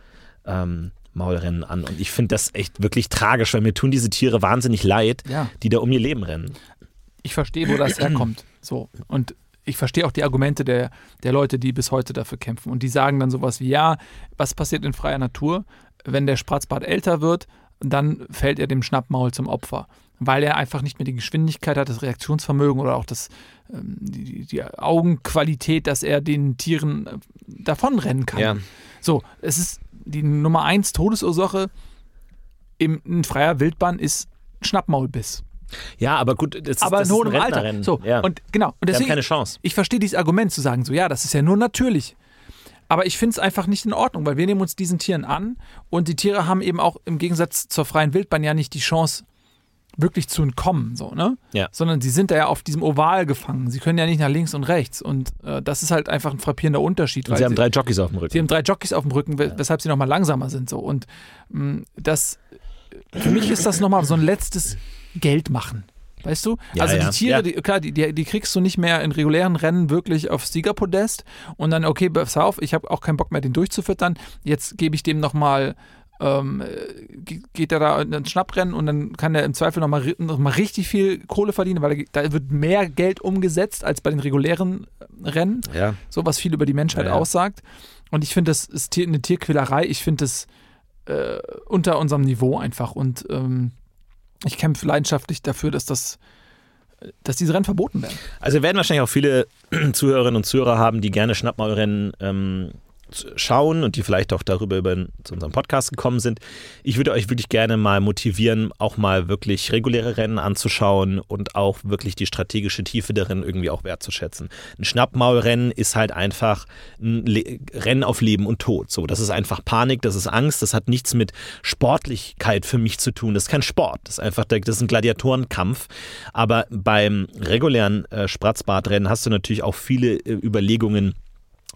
Ähm, Maulrennen an. Und ich finde das echt wirklich tragisch, weil mir tun diese Tiere wahnsinnig leid, Ja. die da um ihr Leben rennen. ich verstehe, wo das herkommt. So. Und ich verstehe auch die Argumente der, der Leute, die bis heute dafür kämpfen. Und die sagen dann sowas wie, ja, was passiert in freier Natur? Wenn der Spratzbart älter wird, dann fällt er dem Schnappmaul zum Opfer. Weil er einfach nicht mehr die Geschwindigkeit hat, das Reaktionsvermögen oder auch das, ähm, die, die Augenqualität, dass er den Tieren äh, davonrennen kann. Ja. So, es ist die Nummer eins Todesursache im, in freier Wildbahn ist Schnappmaulbiss. Ja, aber gut, das, ist- Aber das in ist hohem ein Alter. So, ja. und genau. Und deswegen, keine Chance. ich verstehe dieses Argument zu sagen, so ja, das ist ja nur natürlich. Aber ich finde es einfach nicht in Ordnung, weil wir nehmen uns diesen Tieren an und die Tiere haben eben auch im Gegensatz zur freien Wildbahn ja nicht die Chance, wirklich zu entkommen, so, ne? Ja. Sondern sie sind da ja auf diesem Oval gefangen. Sie können ja nicht nach links und rechts. Und äh, das ist halt einfach ein frappierender Unterschied. Und weil sie haben drei Jockeys auf dem Rücken. Sie haben drei Jockeys auf dem Rücken, we- weshalb sie nochmal langsamer sind. So. Und mh, das, für mich ist das nochmal so ein letztes Geld machen. Weißt du? Ja, also ja. die Tiere, Ja. die, klar, die, die, die kriegst du nicht mehr in regulären Rennen wirklich aufs Siegerpodest und dann, okay, pass auf, ich habe auch keinen Bock mehr, den durchzufüttern. Jetzt gebe ich dem nochmal, ähm, äh, ge- geht er da in ein Schnapprennen und dann kann er im Zweifel nochmal noch mal richtig viel Kohle verdienen, weil da da wird mehr Geld umgesetzt als bei den regulären äh, Rennen Ja. so was viel über die Menschheit Ja, ja. aussagt. Und ich finde, das ist eine Tierquälerei. Ich finde das äh, unter unserem Niveau einfach. Und ähm, ich kämpfe leidenschaftlich dafür, dass das dass diese Rennen verboten werden. Also wir werden wahrscheinlich auch viele Zuhörerinnen und Zuhörer haben, die gerne Schnappmaulrennen ähm, schauen und die vielleicht auch darüber über zu unserem Podcast gekommen sind. Ich würde euch wirklich gerne mal motivieren, auch mal wirklich reguläre Rennen anzuschauen und auch wirklich die strategische Tiefe darin irgendwie auch wertzuschätzen. Ein Schnappmaulrennen ist halt einfach ein Le Rennen auf Leben und Tod. So, das ist einfach Panik, das ist Angst, das hat nichts mit Sportlichkeit für mich zu tun. Das ist kein Sport, das ist einfach das ist ein Gladiatorenkampf. Aber beim regulären äh, Spratzbartrennen hast du natürlich auch viele äh, Überlegungen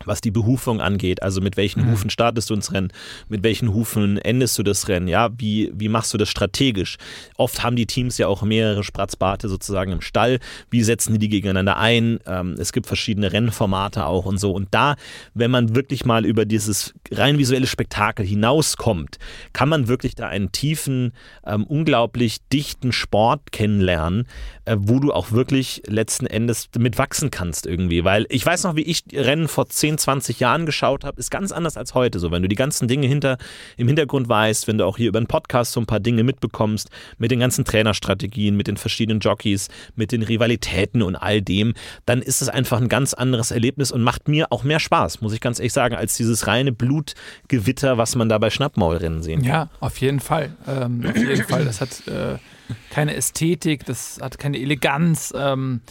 was die Behufung angeht, also mit welchen Hufen startest du ins Rennen, mit welchen Hufen endest du das Rennen, ja, wie, wie machst du das strategisch? Oft haben die Teams ja auch mehrere Spratzbarte sozusagen im Stall, wie setzen die die gegeneinander ein? Ähm, es gibt verschiedene Rennformate auch und so. Und da, wenn man wirklich mal über dieses rein visuelle Spektakel hinauskommt, kann man wirklich da einen tiefen, ähm, unglaublich dichten Sport kennenlernen, äh, wo du auch wirklich letzten Endes mit wachsen kannst irgendwie, weil ich weiß noch, wie ich Rennen vor 10, 20 Jahren geschaut habe, ist ganz anders als heute so, wenn du die ganzen Dinge hinter, im Hintergrund weißt, wenn du auch hier über einen Podcast so ein paar Dinge mitbekommst, mit den ganzen Trainerstrategien, mit den verschiedenen Jockeys, mit den Rivalitäten und all dem, dann ist es einfach ein ganz anderes Erlebnis und macht mir auch mehr Spaß, muss ich ganz ehrlich sagen, als dieses reine Blutgewitter, was man da bei Schnappmaulrennen sehen kann. Ja, auf jeden Fall. Ähm, auf jeden Fall. Das hat äh, keine Ästhetik, das hat keine Eleganz. Ähm,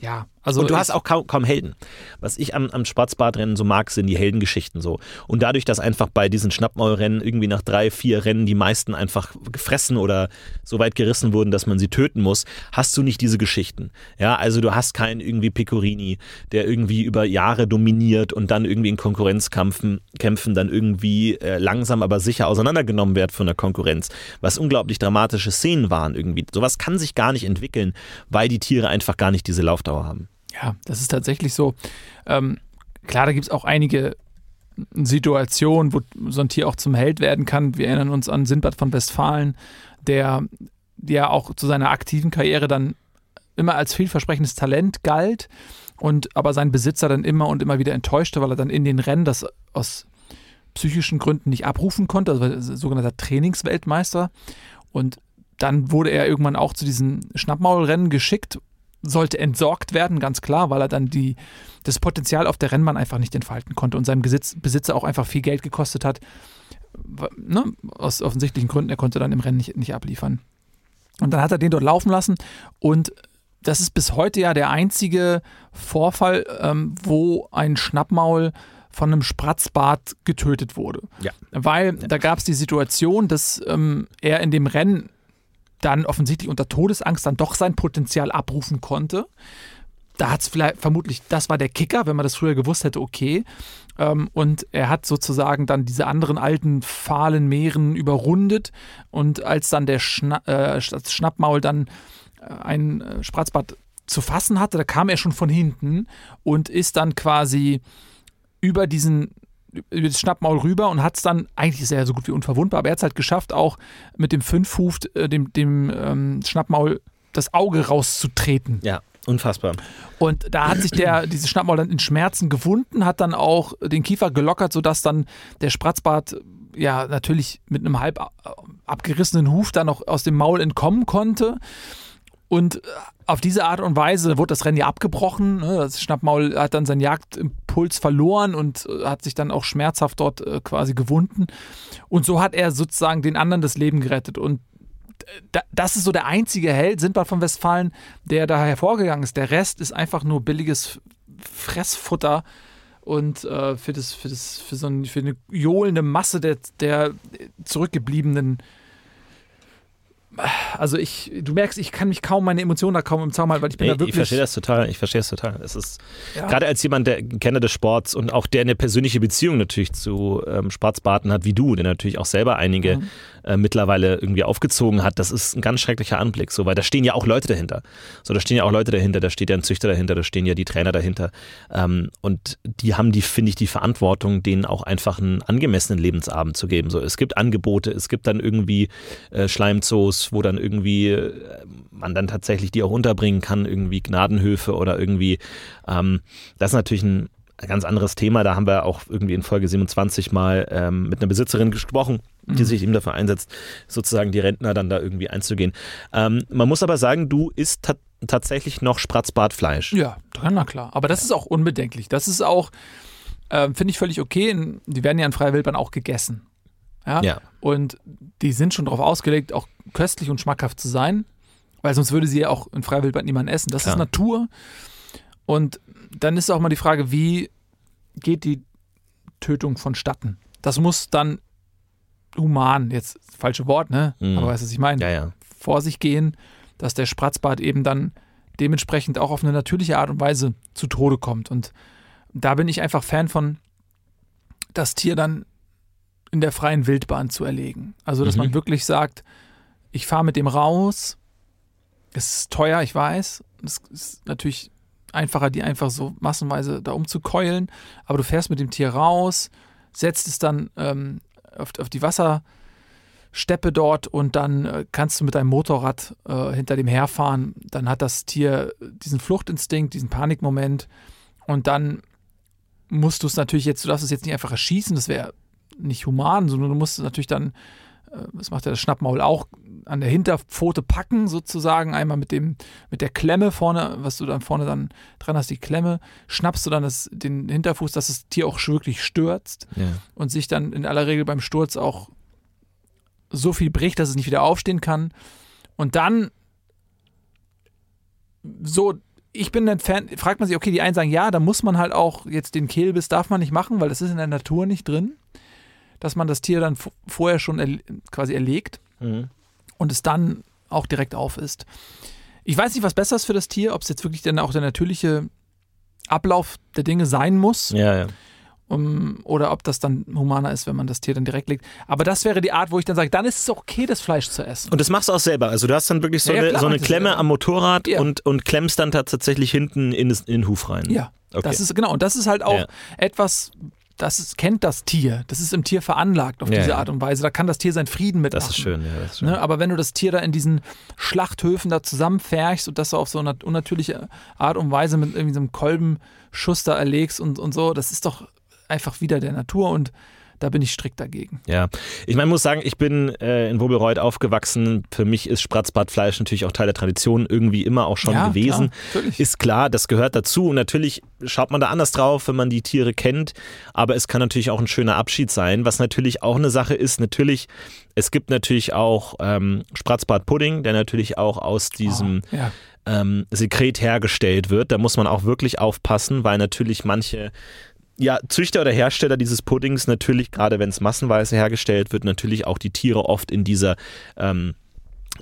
ja, also und du hast auch kaum, kaum Helden. Was ich am, am Schwarzbadrennen so mag, sind die Heldengeschichten so. Und dadurch, dass einfach bei diesen Schnappmaulrennen irgendwie nach drei, vier Rennen die meisten einfach gefressen oder so weit gerissen wurden, dass man sie töten muss, hast du nicht diese Geschichten. Ja, also du hast keinen irgendwie Pecorini, der irgendwie über Jahre dominiert und dann irgendwie in Konkurrenzkämpfen Kämpfen dann irgendwie äh, langsam aber sicher auseinandergenommen wird von der Konkurrenz. Was unglaublich dramatische Szenen waren irgendwie. Sowas kann sich gar nicht entwickeln, weil die Tiere einfach gar nicht diese Laufdauer haben. Ja, das ist tatsächlich so. Ähm, klar, da gibt es auch einige Situation, wo so ein Tier auch zum Held werden kann. Wir erinnern uns an Sindbad von Westfalen, der ja auch zu seiner aktiven Karriere dann immer als vielversprechendes Talent galt und aber sein Besitzer dann immer und immer wieder enttäuschte, weil er dann in den Rennen das aus psychischen Gründen nicht abrufen konnte, also sogenannter Trainingsweltmeister. Und dann wurde er irgendwann auch zu diesen Schnappmaulrennen geschickt, sollte entsorgt werden, ganz klar, weil er dann die, das Potenzial auf der Rennbahn einfach nicht entfalten konnte und seinem Besitz, Besitzer auch einfach viel Geld gekostet hat. Ne? Aus offensichtlichen Gründen, er konnte dann im Rennen nicht, nicht abliefern. Und dann hat er den dort laufen lassen und das ist bis heute ja der einzige Vorfall, ähm, wo ein Schnappmaul von einem Spratzbart getötet wurde. Ja. Weil da gab es die Situation, dass ähm, er in dem Rennen dann offensichtlich unter Todesangst dann doch sein Potenzial abrufen konnte. Da hat es vielleicht vermutlich, das war der Kicker, wenn man das früher gewusst hätte, okay. Ähm, und er hat sozusagen dann diese anderen alten fahlen Meeren überrundet. Und als dann der Schna äh, Schnappmaul dann ein äh, Spratzbart zu fassen hatte. Da kam er schon von hinten und ist dann quasi über diesen über das Schnappmaul rüber und hat es dann, eigentlich ist er ja so gut wie unverwundbar, aber er hat es halt geschafft, auch mit dem Fünfhuf, äh, dem, dem ähm, Schnappmaul, das Auge rauszutreten. Ja, unfassbar. Und da hat sich der, dieses Schnappmaul dann in Schmerzen gewunden, hat dann auch den Kiefer gelockert, sodass dann der Spratzbart ja natürlich mit einem halb abgerissenen Huf dann noch aus dem Maul entkommen konnte. Und äh, auf diese Art und Weise wurde das Rennen ja abgebrochen. Ne? Das Schnappmaul hat dann seinen Jagdimpuls verloren und äh, hat sich dann auch schmerzhaft dort äh, quasi gewunden. Und so hat er sozusagen den anderen das Leben gerettet. Und das ist so der einzige Held, Sindbad von Westfalen, der da hervorgegangen ist. Der Rest ist einfach nur billiges Fressfutter und äh, für, das, für, das, für, so ein, für eine johlende Masse der, der zurückgebliebenen also ich, du merkst, ich kann mich kaum meine Emotionen da kaum im Zaum halten, weil ich bin nee, da wirklich. Ich verstehe das total, ich verstehe das total. Es ist ja. gerade als jemand, der Kenner des Sports und auch der eine persönliche Beziehung natürlich zu ähm, Sportsbarten hat, wie du, der natürlich auch selber einige mhm. äh, mittlerweile irgendwie aufgezogen hat, das ist ein ganz schrecklicher Anblick, so, weil da stehen ja auch Leute dahinter. So, da stehen ja auch Leute dahinter, da steht ja ein Züchter dahinter, da stehen ja die Trainer dahinter. Ähm, und die haben die, finde ich, die Verantwortung, denen auch einfach einen angemessenen Lebensabend zu geben. So, es gibt Angebote, es gibt dann irgendwie äh, Schleimzoos, wo dann irgendwie äh, man dann tatsächlich die auch unterbringen kann, irgendwie Gnadenhöfe oder irgendwie. Ähm, das ist natürlich ein ganz anderes Thema. Da haben wir auch irgendwie in Folge 27 mal ähm, mit einer Besitzerin gesprochen, die mhm. sich eben dafür einsetzt, sozusagen die Rentner dann da irgendwie einzugehen. Ähm, man muss aber sagen, du isst ta tatsächlich noch Spratzbartfleisch. Ja, na klar. Aber das ist auch unbedenklich. Das ist auch, äh, finde ich völlig okay. Die werden ja in freier Wildbahn auch gegessen. Ja? ja. Und die sind schon darauf ausgelegt, auch köstlich und schmackhaft zu sein, weil sonst würde sie ja auch in freier Wildbahn niemand essen. Das Klar. ist Natur. Und dann ist auch mal die Frage, wie geht die Tötung vonstatten? Das muss dann human, jetzt falsche Wort, ne? Mhm. Aber weißt du, was ich meine? Ja, ja. Vor sich gehen, dass der Spratzbart eben dann dementsprechend auch auf eine natürliche Art und Weise zu Tode kommt. Und da bin ich einfach Fan von, das Tier dann in der freien Wildbahn zu erlegen. Also, dass mhm. man wirklich sagt, ich fahre mit dem raus, es ist teuer, ich weiß, es ist natürlich einfacher, die einfach so massenweise da umzukeulen, aber du fährst mit dem Tier raus, setzt es dann ähm, auf, auf, die Wassersteppe dort und dann äh, kannst du mit deinem Motorrad äh, hinter dem herfahren. Dann hat das Tier diesen Fluchtinstinkt, diesen Panikmoment. Und dann musst du es natürlich jetzt, du darfst es jetzt nicht einfach erschießen, das wäre nicht human, sondern du musst natürlich dann, das macht ja das Schnappmaul auch, an der Hinterpfote packen, sozusagen, einmal mit dem, mit der Klemme vorne, was du dann vorne dann dran hast, die Klemme, schnappst du dann das, den Hinterfuß, dass das Tier auch wirklich stürzt ja. und sich dann in aller Regel beim Sturz auch so viel bricht, dass es nicht wieder aufstehen kann. Und dann so ich bin ein Fan, fragt man sich, okay, die einen sagen, ja, da muss man halt auch jetzt den Kehlbiss darf man nicht machen, weil das ist in der Natur nicht drin dass man das Tier dann vorher schon er quasi erlegt mhm. und es dann auch direkt auf ist. Ich weiß nicht, was besser ist für das Tier, ob es jetzt wirklich dann auch der natürliche Ablauf der Dinge sein muss. Ja, ja. Um, oder ob das dann humaner ist, wenn man das Tier dann direkt legt. Aber das wäre die Art, wo ich dann sage, dann ist es okay, das Fleisch zu essen. Und das machst du auch selber. Also du hast dann wirklich so ja, eine, klar, so eine Klemme am Motorrad ja. und, und klemmst dann tatsächlich hinten in, in den Huf rein. Ja, okay. das ist genau. Und das ist halt auch etwas, das ist, kennt das Tier. Das ist im Tier veranlagt auf Ja, diese ja. Art und Weise. Da kann das Tier seinen Frieden mitmachen. Das ist schön, ja. Das ist schön. Ne? Aber wenn du das Tier da in diesen Schlachthöfen da zusammenfärchst und das so auf so eine unnatürliche Art und Weise mit irgendwie so einem Kolbenschuss da erlegst und, und so, das ist doch einfach wieder der Natur und da bin ich strikt dagegen. Ja, ich meine, muss sagen, ich bin äh, in Wobelreuth aufgewachsen. Für mich ist Spratzbartfleisch natürlich auch Teil der Tradition irgendwie immer auch schon Ja, gewesen. klar, natürlich. ist klar, das gehört dazu. Und natürlich schaut man da anders drauf, wenn man die Tiere kennt. Aber es kann natürlich auch ein schöner Abschied sein. Was natürlich auch eine Sache ist, natürlich, es gibt natürlich auch ähm, Spratzbart-Pudding, der natürlich auch aus diesem Ja. ähm, Sekret hergestellt wird. Da muss man auch wirklich aufpassen, weil natürlich manche ja, Züchter oder Hersteller dieses Puddings natürlich, gerade wenn es massenweise hergestellt wird, natürlich auch die Tiere oft in dieser ähm,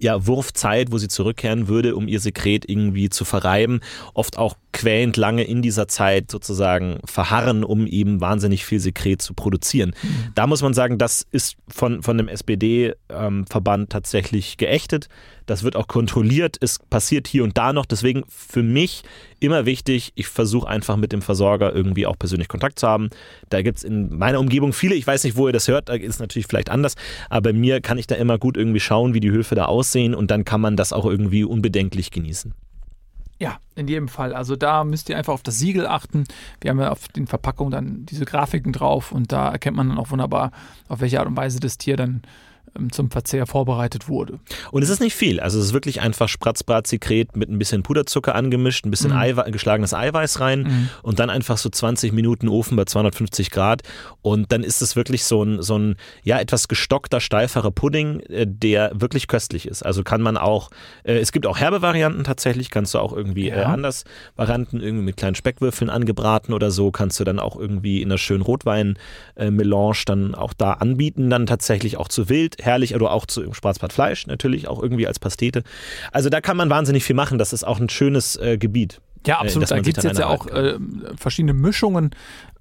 ja, Wurfzeit, wo sie zurückkehren würde, um ihr Sekret irgendwie zu verreiben, oft auch quälend lange in dieser Zeit sozusagen verharren, um eben wahnsinnig viel Sekret zu produzieren. Da muss man sagen, das ist von, von dem SPD-Verband tatsächlich geächtet. Das wird auch kontrolliert. Es passiert hier und da noch. Deswegen für mich immer wichtig, ich versuche einfach mit dem Versorger irgendwie auch persönlich Kontakt zu haben. Da gibt es in meiner Umgebung viele, ich weiß nicht, wo ihr das hört, da ist es natürlich vielleicht anders, aber bei mir kann ich da immer gut irgendwie schauen, wie die Höfe da aussehen und dann kann man das auch irgendwie unbedenklich genießen. Ja, in jedem Fall. Also da müsst ihr einfach auf das Siegel achten. Wir haben ja auf den Verpackungen dann diese Grafiken drauf und da erkennt man dann auch wunderbar, auf welche Art und Weise das Tier dann zum Verzehr vorbereitet wurde. Und es ist nicht viel. Also es ist wirklich einfach Spratzbratsekret mit ein bisschen Puderzucker angemischt, ein bisschen Mhm. Eiwe geschlagenes Eiweiß rein und dann einfach so 20 Minuten Ofen bei 250 Grad. Und dann ist es wirklich so ein, so ein ja, etwas gestockter, steiferer Pudding, äh, der wirklich köstlich ist. Also kann man auch, äh, es gibt auch herbe Varianten tatsächlich, kannst du auch irgendwie Ja. äh, anders Varianten, irgendwie mit kleinen Speckwürfeln angebraten oder so, kannst du dann auch irgendwie in einer schönen Rotwein-Melange dann auch da anbieten, dann tatsächlich auch zu wild, herrlich, oder auch zu Schwarzbratfleisch natürlich, auch irgendwie als Pastete. Also da kann man wahnsinnig viel machen, das ist auch ein schönes äh, Gebiet. Ja, Äh, absolut. dass Da gibt es jetzt ja auch äh, verschiedene Mischungen,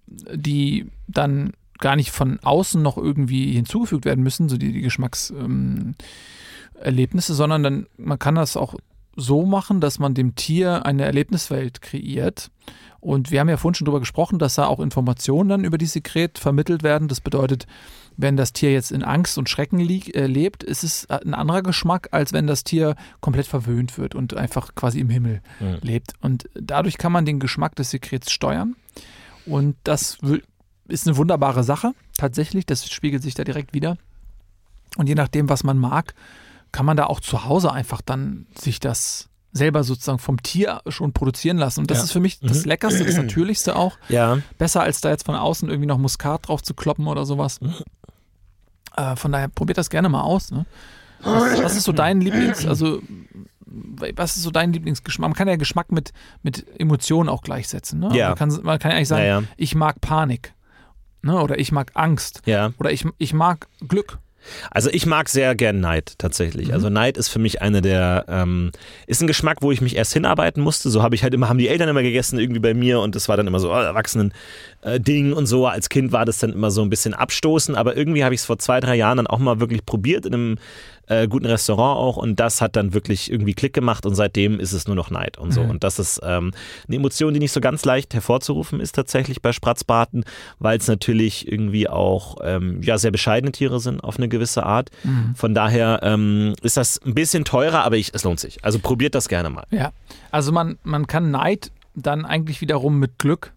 die dann gar nicht von außen noch irgendwie hinzugefügt werden müssen, so die, die Geschmackserlebnisse, ähm, sondern dann, man kann das auch so machen, dass man dem Tier eine Erlebniswelt kreiert. Und wir haben ja vorhin schon darüber gesprochen, dass da auch Informationen dann über die Sekret vermittelt werden. Das bedeutet, wenn das Tier jetzt in Angst und Schrecken äh, lebt, ist es ein anderer Geschmack, als wenn das Tier komplett verwöhnt wird und einfach quasi im Himmel Mhm. lebt. Und dadurch kann man den Geschmack des Sekrets steuern. Und das ist eine wunderbare Sache, tatsächlich. Das spiegelt sich da direkt wieder. Und je nachdem, was man mag, kann man da auch zu Hause einfach dann sich das selber sozusagen vom Tier schon produzieren lassen. Und das Ja. ist für mich das Mhm. Leckerste, das Natürlichste auch. Ja, Besser als da jetzt von außen irgendwie noch Muskat drauf zu kloppen oder sowas. Äh, von daher probiert das gerne mal aus. Ne? Was, was ist so dein Lieblings, also was ist so dein Lieblingsgeschmack? Man kann ja Geschmack mit, mit Emotionen auch gleichsetzen. Ne? Ja. Man, kann, man kann ja eigentlich sagen, ja, ja. ich mag Panik. Ne? Oder ich mag Angst. ja. Oder ich, ich mag Glück. Also ich mag sehr gern Neid tatsächlich. Mhm. Also Neid ist für mich eine der, ähm, ist ein Geschmack, wo ich mich erst hinarbeiten musste. So habe ich halt immer, haben die Eltern immer gegessen irgendwie bei mir und das war dann immer so oh, Erwachsenen äh, Ding und so. Als Kind war das dann immer so ein bisschen abstoßen, aber irgendwie habe ich es vor zwei, drei Jahren dann auch mal wirklich probiert in einem äh, guten Restaurant auch und das hat dann wirklich irgendwie Klick gemacht und seitdem ist es nur noch Neid und so. Mhm. Und das ist ähm, eine Emotion, die nicht so ganz leicht hervorzurufen ist tatsächlich bei Spratzbarten, weil es natürlich irgendwie auch ähm, ja, sehr bescheidene Tiere sind auf eine gewisse Art. Von daher ähm, ist das ein bisschen teurer, aber ich, es lohnt sich. Also probiert das gerne mal. Ja. Also man, man kann Neid dann eigentlich wiederum mit Glück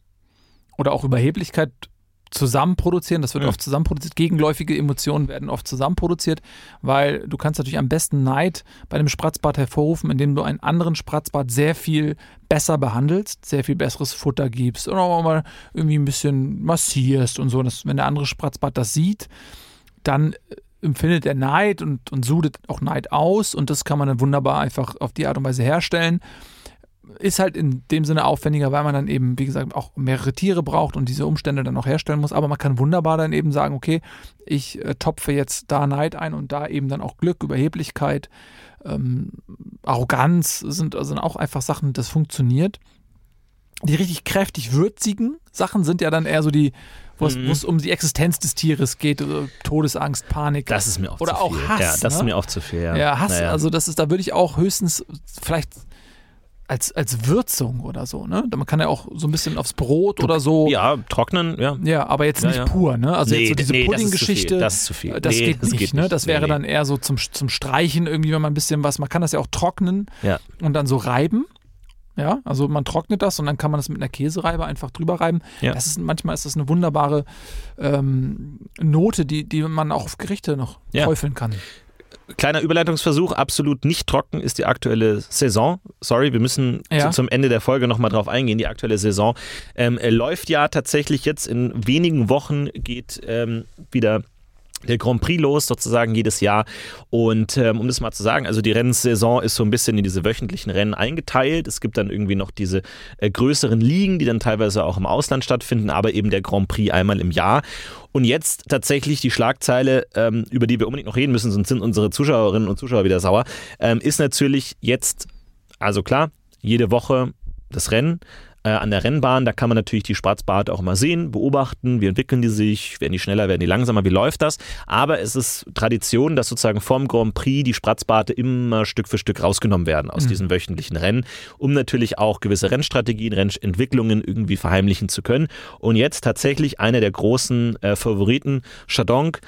oder auch Überheblichkeit zusammen produzieren. Das wird Mhm. oft zusammen produziert. Gegenläufige Emotionen werden oft zusammen produziert, weil du kannst natürlich am besten Neid bei einem Spratzbart hervorrufen, indem du einen anderen Spratzbart sehr viel besser behandelst, sehr viel besseres Futter gibst oder auch mal irgendwie ein bisschen massierst und so. Dass, wenn der andere Spratzbart das sieht, dann äh, empfindet er Neid und, und sudet auch Neid aus und das kann man dann wunderbar einfach auf die Art und Weise herstellen. Ist halt in dem Sinne aufwendiger, weil man dann eben, wie gesagt, auch mehrere Tiere braucht und diese Umstände dann auch herstellen muss. Aber man kann wunderbar dann eben sagen, okay, ich äh, topfe jetzt da Neid ein und da eben dann auch Glück, Überheblichkeit, ähm, Arroganz sind, sind auch einfach Sachen, das funktioniert. Die richtig kräftig würzigen Sachen sind ja dann eher so die, wo es Mhm. um die Existenz des Tieres geht, also Todesangst, Panik. Das ist mir auch Oder zu auch viel. Hass, Ja, das ist ne? mir auch zu viel. Ja, Ja, Hass, Naja. also das ist, da würde ich auch höchstens vielleicht als, als Würzung oder so, ne? Man kann ja auch so ein bisschen aufs Brot oder so. Ja, trocknen, ja. Ja, aber jetzt nicht ja. pur, ne? Also Nee, jetzt so diese nee, Pudding-Geschichte. das ist zu viel. Das Nee, geht das nicht, geht ne? nicht. Das wäre dann eher so zum, zum Streichen irgendwie, wenn man ein bisschen was, man kann das ja auch trocknen Ja. und dann so reiben. Ja, also man trocknet das und dann kann man das mit einer Käsereibe einfach drüber reiben. Ja. Das ist, manchmal ist das eine wunderbare ähm, Note, die, die man auch auf Gerichte noch Ja. träufeln kann. Kleiner Überleitungsversuch, absolut nicht trocken ist die aktuelle Saison. Sorry, wir müssen Ja. zu, zum Ende der Folge nochmal drauf eingehen. Die aktuelle Saison ähm, äh, läuft ja tatsächlich jetzt in wenigen Wochen geht ähm, wieder der Grand Prix los, sozusagen jedes Jahr. Und ähm, um das mal zu sagen, also die Rennsaison ist so ein bisschen in diese wöchentlichen Rennen eingeteilt. Es gibt dann irgendwie noch diese äh, größeren Ligen, die dann teilweise auch im Ausland stattfinden, aber eben der Grand Prix einmal im Jahr. Und jetzt tatsächlich die Schlagzeile, ähm, über die wir unbedingt noch reden müssen, sonst sind unsere Zuschauerinnen und Zuschauer wieder sauer, ähm, ist natürlich jetzt, also klar, jede Woche das Rennen äh, an der Rennbahn. Da kann man natürlich die Schwarzbarte auch mal sehen, beobachten, wie entwickeln die sich, werden die schneller, werden die langsamer, wie läuft das. Aber es ist Tradition, dass sozusagen vom Grand Prix die Spritzbarte immer Stück für Stück rausgenommen werden aus diesen wöchentlichen Rennen, um natürlich auch gewisse Rennstrategien, Rennentwicklungen irgendwie verheimlichen zu können. Und jetzt tatsächlich einer der großen äh, Favoriten, Chardonc,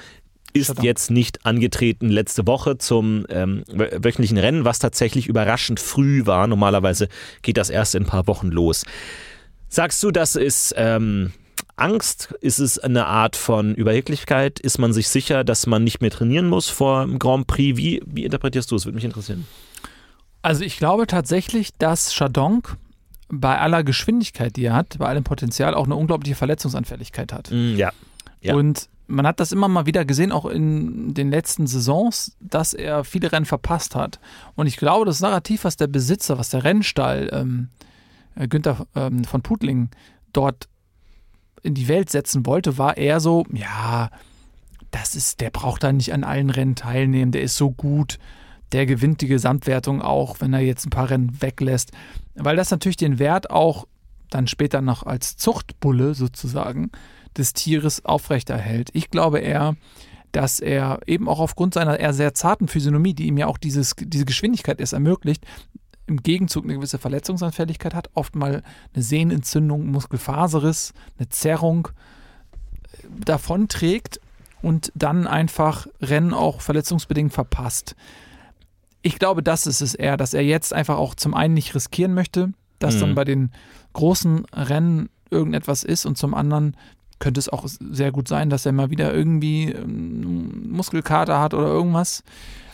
ist jetzt nicht angetreten letzte Woche zum ähm, wö- wöchentlichen Rennen, was tatsächlich überraschend früh war. Normalerweise geht das erst in ein paar Wochen los. Sagst du, das ist ähm, Angst? Ist es eine Art von Überheblichkeit? Ist man sich sicher, dass man nicht mehr trainieren muss vor dem Grand Prix? Wie, wie interpretierst du es? Würde mich interessieren. Also ich glaube tatsächlich, dass Chardonc bei aller Geschwindigkeit, die er hat, bei allem Potenzial auch eine unglaubliche Verletzungsanfälligkeit hat. Mm, ja. Ja. Und man hat das immer mal wieder gesehen, auch in den letzten Saisons, dass er viele Rennen verpasst hat. Und ich glaube, das Narrativ, was der Besitzer, was der Rennstall ähm, äh, Günther ähm, von Putling dort in die Welt setzen wollte, war eher so, ja, das ist, der braucht da nicht an allen Rennen teilnehmen, der ist so gut, der gewinnt die Gesamtwertung auch, wenn er jetzt ein paar Rennen weglässt. Weil das natürlich den Wert auch dann später noch als Zuchtbulle sozusagen des Tieres aufrechterhält. Ich glaube eher, dass er eben auch aufgrund seiner eher sehr zarten Physiognomie, die ihm ja auch dieses, diese Geschwindigkeit erst ermöglicht, im Gegenzug eine gewisse Verletzungsanfälligkeit hat, oft mal eine Sehnenentzündung, Muskelfaserriss, eine Zerrung äh, davonträgt und dann einfach Rennen auch verletzungsbedingt verpasst. Ich glaube, das ist es eher, dass er jetzt einfach auch zum einen nicht riskieren möchte, dass Mhm. dann bei den großen Rennen irgendetwas ist und zum anderen könnte es auch sehr gut sein, dass er mal wieder irgendwie ähm, Muskelkater hat oder irgendwas.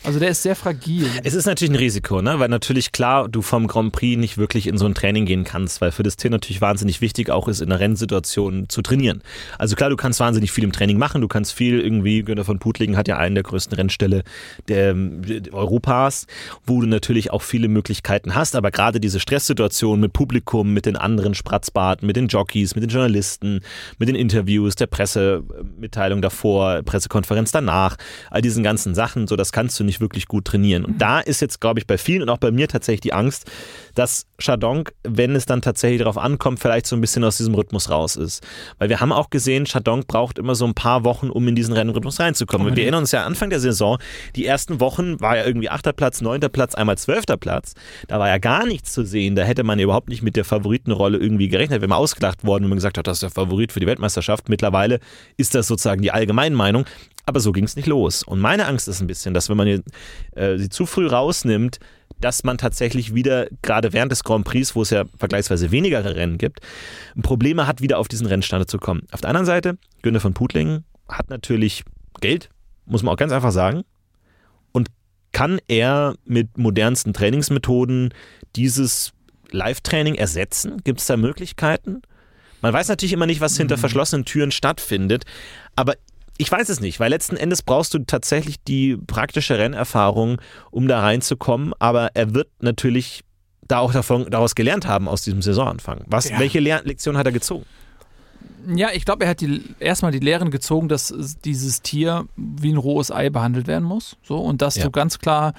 Also der ist sehr fragil. Es ist natürlich ein Risiko, ne? weil natürlich klar, du vom Grand Prix nicht wirklich in so ein Training gehen kannst, weil für das Tier natürlich wahnsinnig wichtig auch ist, in einer Rennsituation zu trainieren. Also klar, du kannst wahnsinnig viel im Training machen, du kannst viel irgendwie, Günther von Putlingen hat ja einen der größten Rennställe der, der Europas, wo du natürlich auch viele Möglichkeiten hast, aber gerade diese Stresssituation mit Publikum, mit den anderen Spratzbarten, mit den Jockeys, mit den Journalisten, mit den Interviews, der Pressemitteilung davor, Pressekonferenz danach, all diesen ganzen Sachen, so das kannst du nicht wirklich gut trainieren. Und da ist jetzt, glaube ich, bei vielen und auch bei mir tatsächlich die Angst, dass Chardonc, wenn es dann tatsächlich darauf ankommt, vielleicht so ein bisschen aus diesem Rhythmus raus ist. Weil wir haben auch gesehen, Chardonc braucht immer so ein paar Wochen, um in diesen Rennrhythmus reinzukommen. Und wir erinnern uns ja Anfang der Saison, die ersten Wochen war ja irgendwie achter Platz, neunter Platz, einmal zwölfter Platz. Da war ja gar nichts zu sehen. Da hätte man ja überhaupt nicht mit der Favoritenrolle irgendwie gerechnet. Wenn man ausgelacht worden, man gesagt hat, das ist der Favorit für die Weltmeisterschaft. Mittlerweile ist das sozusagen die Allgemeinmeinung. Aber so ging es nicht los. Und meine Angst ist ein bisschen, dass wenn man äh, sie zu früh rausnimmt, dass man tatsächlich wieder, gerade während des Grand Prix, wo es ja vergleichsweise weniger Rennen gibt, Probleme hat, wieder auf diesen Rennstande zu kommen. Auf der anderen Seite, Günther von Putlingen hat natürlich Geld, muss man auch ganz einfach sagen. Und kann er mit modernsten Trainingsmethoden dieses Live-Training ersetzen? Gibt es da Möglichkeiten? Man weiß natürlich immer nicht, was hinter verschlossenen Türen stattfindet, aber ich weiß es nicht, weil letzten Endes brauchst du tatsächlich die praktische Rennerfahrung, um da reinzukommen, aber er wird natürlich da auch davon, daraus gelernt haben aus diesem Saisonanfang. Was, Ja. Welche Lehr Lektion hat er gezogen? Ja, ich glaube, er hat die, erstmal die Lehren gezogen, dass es- dieses Tier wie ein rohes Ei behandelt werden muss. So, und dass Ja. du ganz klar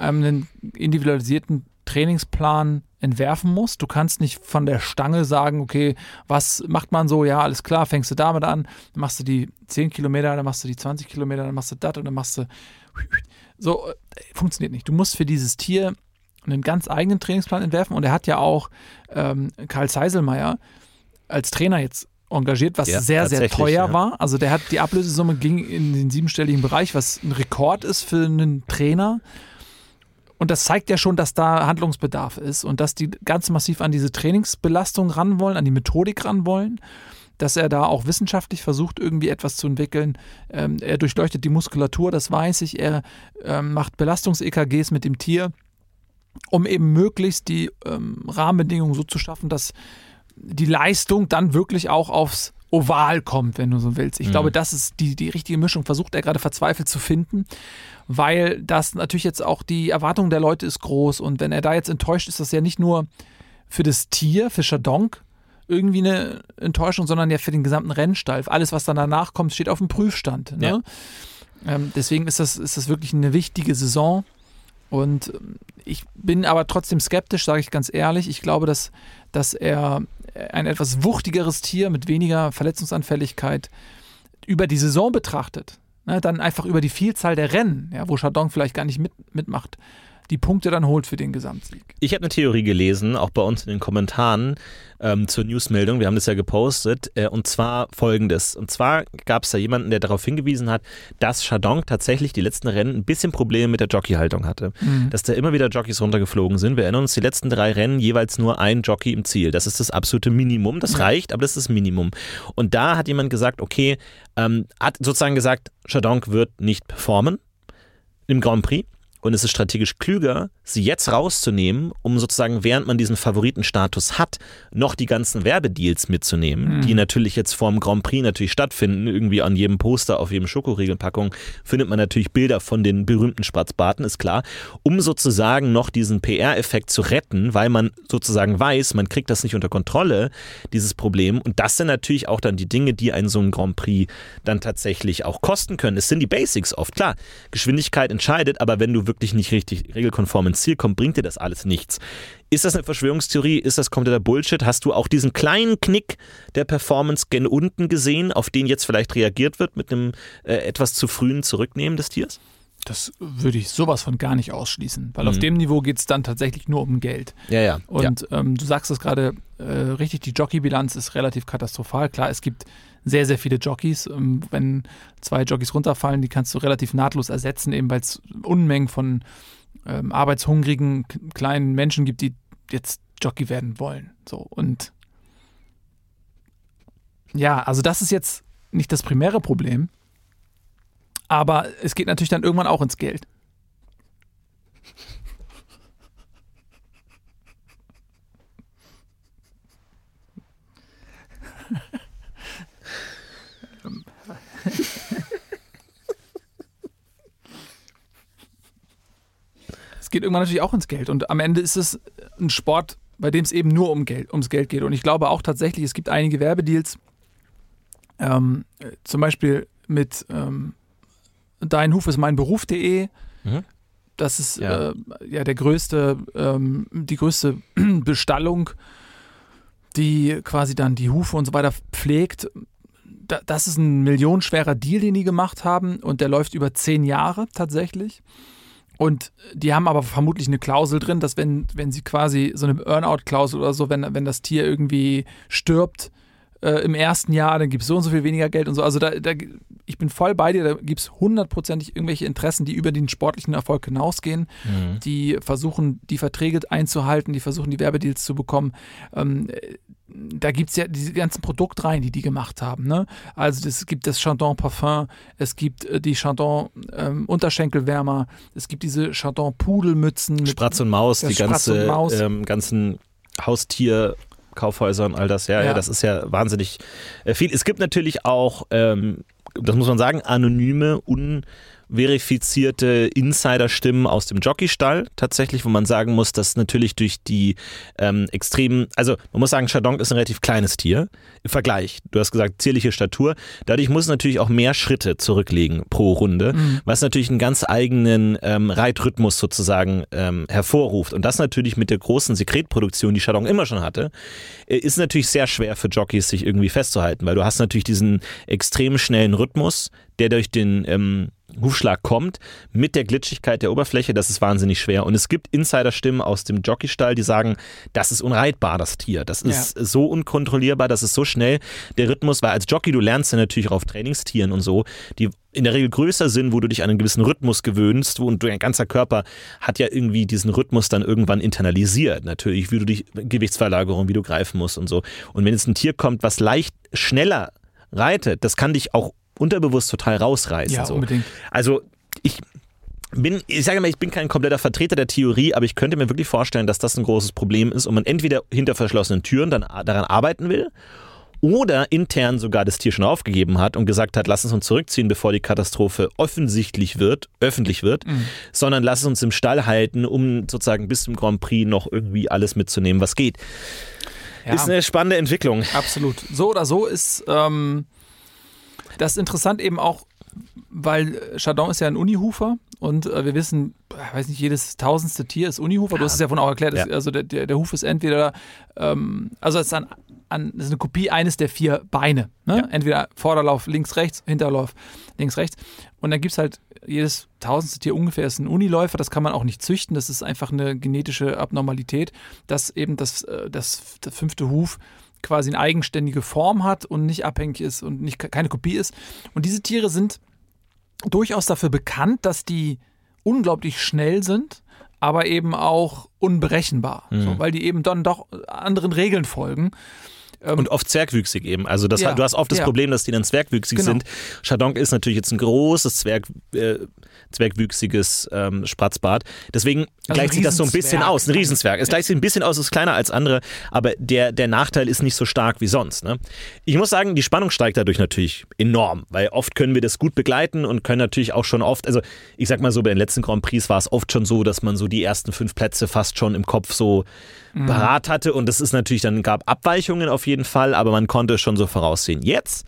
ähm, einen individualisierten Trainingsplan entwerfen musst. Du kannst nicht von der Stange sagen, okay, was macht man so? Ja, alles klar, fängst du damit an, dann machst du die 10 Kilometer, dann machst du die 20 Kilometer, dann machst du das und dann machst du. So, äh, funktioniert nicht. Du musst für dieses Tier einen ganz eigenen Trainingsplan entwerfen. Und er hat ja auch ähm, Karl Seiselmeier als Trainer jetzt engagiert, was Ja, sehr, sehr teuer ja. war. Also der hat die Ablösesumme ging in den siebenstelligen Bereich, was ein Rekord ist für einen Trainer. Und das zeigt ja schon, dass da Handlungsbedarf ist und dass die ganz massiv an diese Trainingsbelastung ran wollen, an die Methodik ran wollen, dass er da auch wissenschaftlich versucht, irgendwie etwas zu entwickeln. Ähm, er durchleuchtet die Muskulatur, das weiß ich. Er ähm, macht Belastungs-EKGs mit dem Tier, um eben möglichst die ähm, Rahmenbedingungen so zu schaffen, dass die Leistung dann wirklich auch aufs Oval kommt, wenn du so willst. Ich Mhm. glaube, das ist die, die richtige Mischung, versucht er gerade verzweifelt zu finden, weil das natürlich jetzt auch die Erwartung der Leute ist groß und wenn er da jetzt enttäuscht, ist das ja nicht nur für das Tier, für Chardonk, irgendwie eine Enttäuschung, sondern ja für den gesamten Rennstall. Alles, was dann danach kommt, steht auf dem Prüfstand. Ne? Ähm, deswegen ist das, ist das wirklich eine wichtige Saison. Und ähm, ich bin aber trotzdem skeptisch, sage ich ganz ehrlich. Ich glaube, dass, dass er ein etwas wuchtigeres Tier mit weniger Verletzungsanfälligkeit über die Saison betrachtet, ne, dann einfach über die Vielzahl der Rennen, ja, wo Chardon vielleicht gar nicht mit, mitmacht, die Punkte dann holt für den Gesamtsieg. Ich habe eine Theorie gelesen, auch bei uns in den Kommentaren ähm, zur Newsmeldung. Wir haben das ja gepostet. Äh, und zwar folgendes. Und zwar gab es da jemanden, der darauf hingewiesen hat, dass Chardon tatsächlich die letzten Rennen ein bisschen Probleme mit der Jockeyhaltung hatte. Dass da immer wieder Jockeys runtergeflogen sind. Wir erinnern uns, die letzten drei Rennen jeweils nur ein Jockey im Ziel. Das ist das absolute Minimum. Das reicht, aber das ist das Minimum. Und da hat jemand gesagt, okay, ähm, hat sozusagen gesagt, Chardon wird nicht performen im Grand Prix. Und es ist strategisch klüger, sie jetzt rauszunehmen, um sozusagen, während man diesen Favoritenstatus hat, noch die ganzen Werbedeals mitzunehmen, die natürlich jetzt vorm Grand Prix natürlich stattfinden. Irgendwie an jedem Poster, auf jedem Schokoriegelpackung findet man natürlich Bilder von den berühmten Schwarzbarten, ist klar, um sozusagen noch diesen PR-Effekt zu retten, weil man sozusagen weiß, man kriegt das nicht unter Kontrolle, dieses Problem. Und das sind natürlich auch dann die Dinge, die einen so einen Grand Prix dann tatsächlich auch kosten können. Es sind die Basics oft. Klar, Geschwindigkeit entscheidet, aber wenn du wirklich nicht richtig regelkonform ins Ziel kommst, bringt dir das alles nichts. Ist das eine Verschwörungstheorie? Ist das kompletter Bullshit? Hast du auch diesen kleinen Knick der Performance gen unten gesehen, auf den jetzt vielleicht reagiert wird mit einem äh, etwas zu frühen Zurücknehmen des Tiers? Das würde ich sowas von gar nicht ausschließen, weil Mhm. auf dem Niveau geht es dann tatsächlich nur um Geld. Ja, ja. Und ähm, du sagst es gerade äh, richtig, die Jockeybilanz ist relativ katastrophal. Klar, es gibt sehr, sehr viele Jockeys. Ähm, wenn zwei Jockeys runterfallen, die kannst du relativ nahtlos ersetzen, eben weil es Unmengen von ähm, arbeitshungrigen kleinen Menschen gibt, die jetzt Jockey werden wollen. So und ja, also das ist jetzt nicht das primäre Problem, aber es geht natürlich dann irgendwann auch ins Geld. Es geht irgendwann natürlich auch ins Geld. Und am Ende ist es ein Sport, bei dem es eben nur um Geld, ums Geld geht. Und ich glaube auch tatsächlich, es gibt einige Werbedeals, ähm, äh, zum Beispiel mit ähm, Dein Huf ist mein Beruf.de. Mhm. Das ist Ja. äh, ja der größte, ähm, die größte Bestallung, die quasi dann die Hufe und so weiter pflegt. Da, das ist ein millionenschwerer Deal, den die gemacht haben und der läuft über zehn Jahre tatsächlich. Und die haben aber vermutlich eine Klausel drin, dass wenn, wenn sie quasi so eine Earnout-Klausel oder so, wenn, wenn das Tier irgendwie stirbt äh, im ersten Jahr, dann gibt es so und so viel weniger Geld und so. Also da, da ich bin voll bei dir, da gibt es hundertprozentig irgendwelche Interessen, die über den sportlichen Erfolg hinausgehen, die versuchen, die Verträge einzuhalten, die versuchen, die Werbedeals zu bekommen. Ähm, äh, da gibt es ja diese ganzen Produktreihen, die die gemacht haben. Ne? Also es gibt das Chandon Parfum, es gibt äh, die Chandon ähm, Unterschenkelwärmer, es gibt diese Chandon Pudelmützen. Spratz und Maus, die Spratz ganze, Maus. ähm, ganzen Haustierkaufhäuser und all das. Ja, ja, Ja. das ist ja wahnsinnig äh, viel. Es gibt natürlich auch, ähm, das muss man sagen, anonyme, unverifizierte Insider-Stimmen aus dem Jockeystall tatsächlich, wo man sagen muss, dass natürlich durch die ähm, extremen, also man muss sagen, Chardon ist ein relativ kleines Tier im Vergleich. Du hast gesagt, zierliche Statur. Dadurch muss es natürlich auch mehr Schritte zurücklegen pro Runde, was natürlich einen ganz eigenen ähm, Reitrhythmus sozusagen ähm, hervorruft. Und das natürlich mit der großen Sekretproduktion, die Chardon immer schon hatte, äh, ist natürlich sehr schwer für Jockeys, sich irgendwie festzuhalten, weil du hast natürlich diesen extrem schnellen Rhythmus, der durch den ähm, Hufschlag kommt, mit der Glitschigkeit der Oberfläche, das ist wahnsinnig schwer. Und es gibt Insider-Stimmen aus dem Jockeystall, die sagen, das ist unreitbar, das Tier. Das ist Ja. so unkontrollierbar, das ist so schnell. Der Rhythmus, weil als Jockey, du lernst ja natürlich auch auf Trainingstieren und so, die in der Regel größer sind, wo du dich an einen gewissen Rhythmus gewöhnst und dein ganzer Körper hat ja irgendwie diesen Rhythmus dann irgendwann internalisiert. Natürlich, wie du die Gewichtsverlagerung, wie du greifen musst und so. Und wenn jetzt ein Tier kommt, was leicht schneller reitet, das kann dich auch unterbewusst total rausreißen. Ja, so. unbedingt. Also ich bin, ich sage mal, ich bin kein kompletter Vertreter der Theorie, aber ich könnte mir wirklich vorstellen, dass das ein großes Problem ist und man entweder hinter verschlossenen Türen dann daran arbeiten will oder intern sogar das Tier schon aufgegeben hat und gesagt hat, lass es uns zurückziehen, bevor die Katastrophe offensichtlich wird, öffentlich wird, sondern lass es uns im Stall halten, um sozusagen bis zum Grand Prix noch irgendwie alles mitzunehmen, was geht. Ja. Ist eine spannende Entwicklung. Absolut. So oder so ist ähm, das ist interessant eben auch, weil äh, Chardon ist ja ein Unihufer und äh, wir wissen, äh, weiß nicht, jedes tausendste Tier ist Unihufer. Du hast es ja vorhin auch erklärt, Ja. also der, der, der Huf ist entweder, ähm, also es ist, ein, an, es ist eine Kopie eines der vier Beine. Ne? Ja. Entweder Vorderlauf links, rechts, Hinterlauf links, rechts. Und dann gibt es halt jedes tausendste Tier ungefähr ist ein Uniläufer, das kann man auch nicht züchten, das ist einfach eine genetische Abnormalität, dass eben das, äh, das, der fünfte Huf quasi eine eigenständige Form hat und nicht abhängig ist und nicht, keine Kopie ist. Und diese Tiere sind durchaus dafür bekannt, dass die unglaublich schnell sind, aber eben auch unberechenbar, Mhm. so, weil die eben dann doch anderen Regeln folgen. Und oft zwergwüchsig eben. Also das, Ja, du hast oft das ja. Problem, dass die dann zwergwüchsig Genau. sind. Chardonc ist natürlich jetzt ein großes Zwerg, äh, zwergwüchsiges ähm, Spratzbart. Deswegen Also gleicht sich das so ein bisschen aus. Ein Riesenzwerg. Es gleicht sich ein bisschen aus, ist kleiner als andere, aber der, der Nachteil ist nicht so stark wie sonst. Ne? Ich muss sagen, die Spannung steigt dadurch natürlich enorm, weil oft können wir das gut begleiten und können natürlich auch schon oft, also ich sag mal so, bei den letzten Grand Prix war es oft schon so, dass man so die ersten fünf Plätze fast schon im Kopf so parat hatte und das ist natürlich, dann gab Abweichungen auf jeden Fall, aber man konnte es schon so voraussehen. Jetzt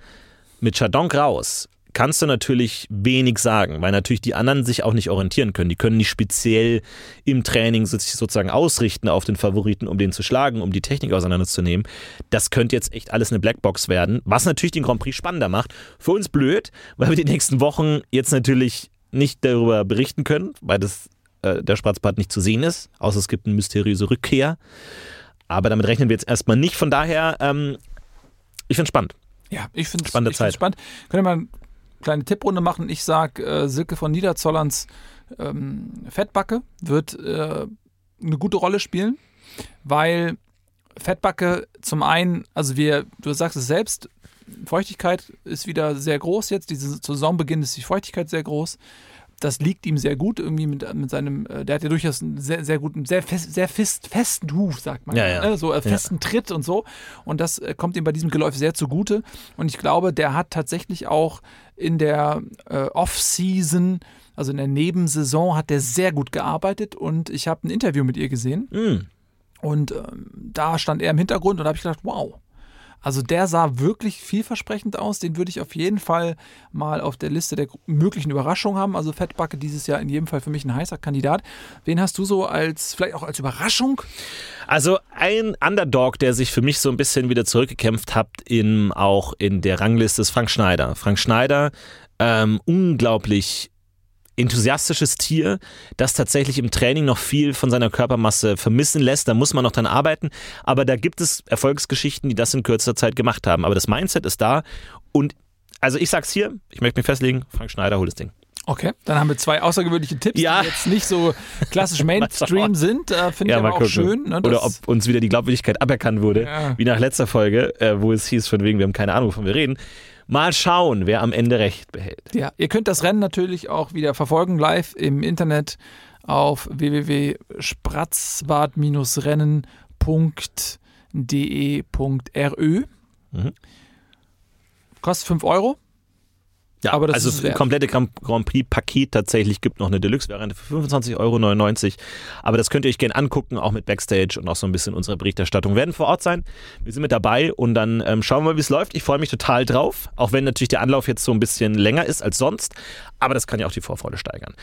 mit Chardonc raus kannst du natürlich wenig sagen, weil natürlich die anderen sich auch nicht orientieren können. Die können nicht speziell im Training sich sozusagen ausrichten auf den Favoriten, um den zu schlagen, um die Technik auseinanderzunehmen. Das könnte jetzt echt alles eine Blackbox werden, was natürlich den Grand Prix spannender macht. Für uns blöd, weil wir die nächsten Wochen jetzt natürlich nicht darüber berichten können, weil das, äh, der Spratzbart nicht zu sehen ist, außer es gibt eine mysteriöse Rückkehr. Aber damit rechnen wir jetzt erstmal nicht. Von daher, ähm, ich finde spannend. Ja, ich finde es Spannende ich find's Zeit. spannend. Können wir mal eine kleine Tipprunde machen? Ich sage, äh, Silke von Niederzollerns ähm, Fettbacke wird äh, eine gute Rolle spielen, weil Fettbacke zum einen, also wir, du sagst es selbst, Feuchtigkeit ist wieder sehr groß jetzt. Diese Saisonbeginn ist die Feuchtigkeit sehr groß. Das liegt ihm sehr gut, irgendwie mit, mit seinem, äh, der hat ja durchaus einen sehr, sehr guten, sehr, fest, sehr fest, festen Huf, sagt man. Ja, ja. Ne? So äh, festen Tritt und so. Und das äh, kommt ihm bei diesem Geläuf sehr zugute. Und ich glaube, der hat tatsächlich auch in der äh, Off-Season, also in der Nebensaison, hat der sehr gut gearbeitet. Und ich habe ein Interview mit ihr gesehen. Mm. Und ähm, da stand er im Hintergrund und da habe ich gedacht, wow. Also der sah wirklich vielversprechend aus. Den würde ich auf jeden Fall mal auf der Liste der möglichen Überraschungen haben. Also Fettbacke dieses Jahr in jedem Fall für mich ein heißer Kandidat. Wen hast du so als, vielleicht auch als Überraschung? Also ein Underdog, der sich für mich so ein bisschen wieder zurückgekämpft hat, in, auch in der Rangliste ist Frank Schneider. Frank Schneider, ähm, unglaublich enthusiastisches Tier, das tatsächlich im Training noch viel von seiner Körpermasse vermissen lässt. Da muss man noch dran arbeiten. Aber da gibt es Erfolgsgeschichten, die das in kürzester Zeit gemacht haben. Aber das Mindset ist da. Und also ich sag's hier, ich möchte mich festlegen, Frank Schneider holt das Ding. Okay, dann haben wir zwei außergewöhnliche Tipps, Ja. die jetzt nicht so klassisch Mainstream sind. Äh, Finde ich aber auch schön. Ne, Oder ob uns wieder die Glaubwürdigkeit aberkannt wurde, Ja. wie nach letzter Folge, äh, wo es hieß, von wegen, wir haben keine Ahnung, wovon wir reden. Mal schauen, wer am Ende recht behält. Ja, ihr könnt das Rennen natürlich auch wieder verfolgen live im Internet auf www.spratzbad-rennen.de.rö. Mhm. Kostet 5 Euro. Ja, Aber das also ist wert. komplette Grand Prix-Paket tatsächlich gibt noch eine Deluxe-Variante für 25,99 Euro. Aber das könnt ihr euch gerne angucken, auch mit Backstage und auch so ein bisschen unserer Berichterstattung. Wir werden vor Ort sein. Wir sind mit dabei und dann ähm, schauen wir mal, wie es läuft. Ich freue mich total drauf, auch wenn natürlich der Anlauf jetzt so ein bisschen länger ist als sonst. Aber das kann ja auch die Vorfreude steigern.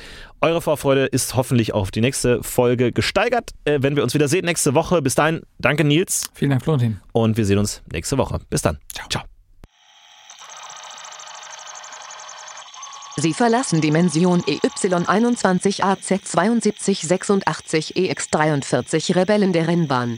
Eure Vorfreude ist hoffentlich auch auf die nächste Folge gesteigert, äh, wenn wir uns wieder sehen nächste Woche. Bis dahin, danke Nils Vielen Dank, Florentin. und wir sehen uns nächste Woche. Bis dann. Ciao. Sie verlassen Dimension E EY21AZ7286EX43 Rebellen der Rennbahn.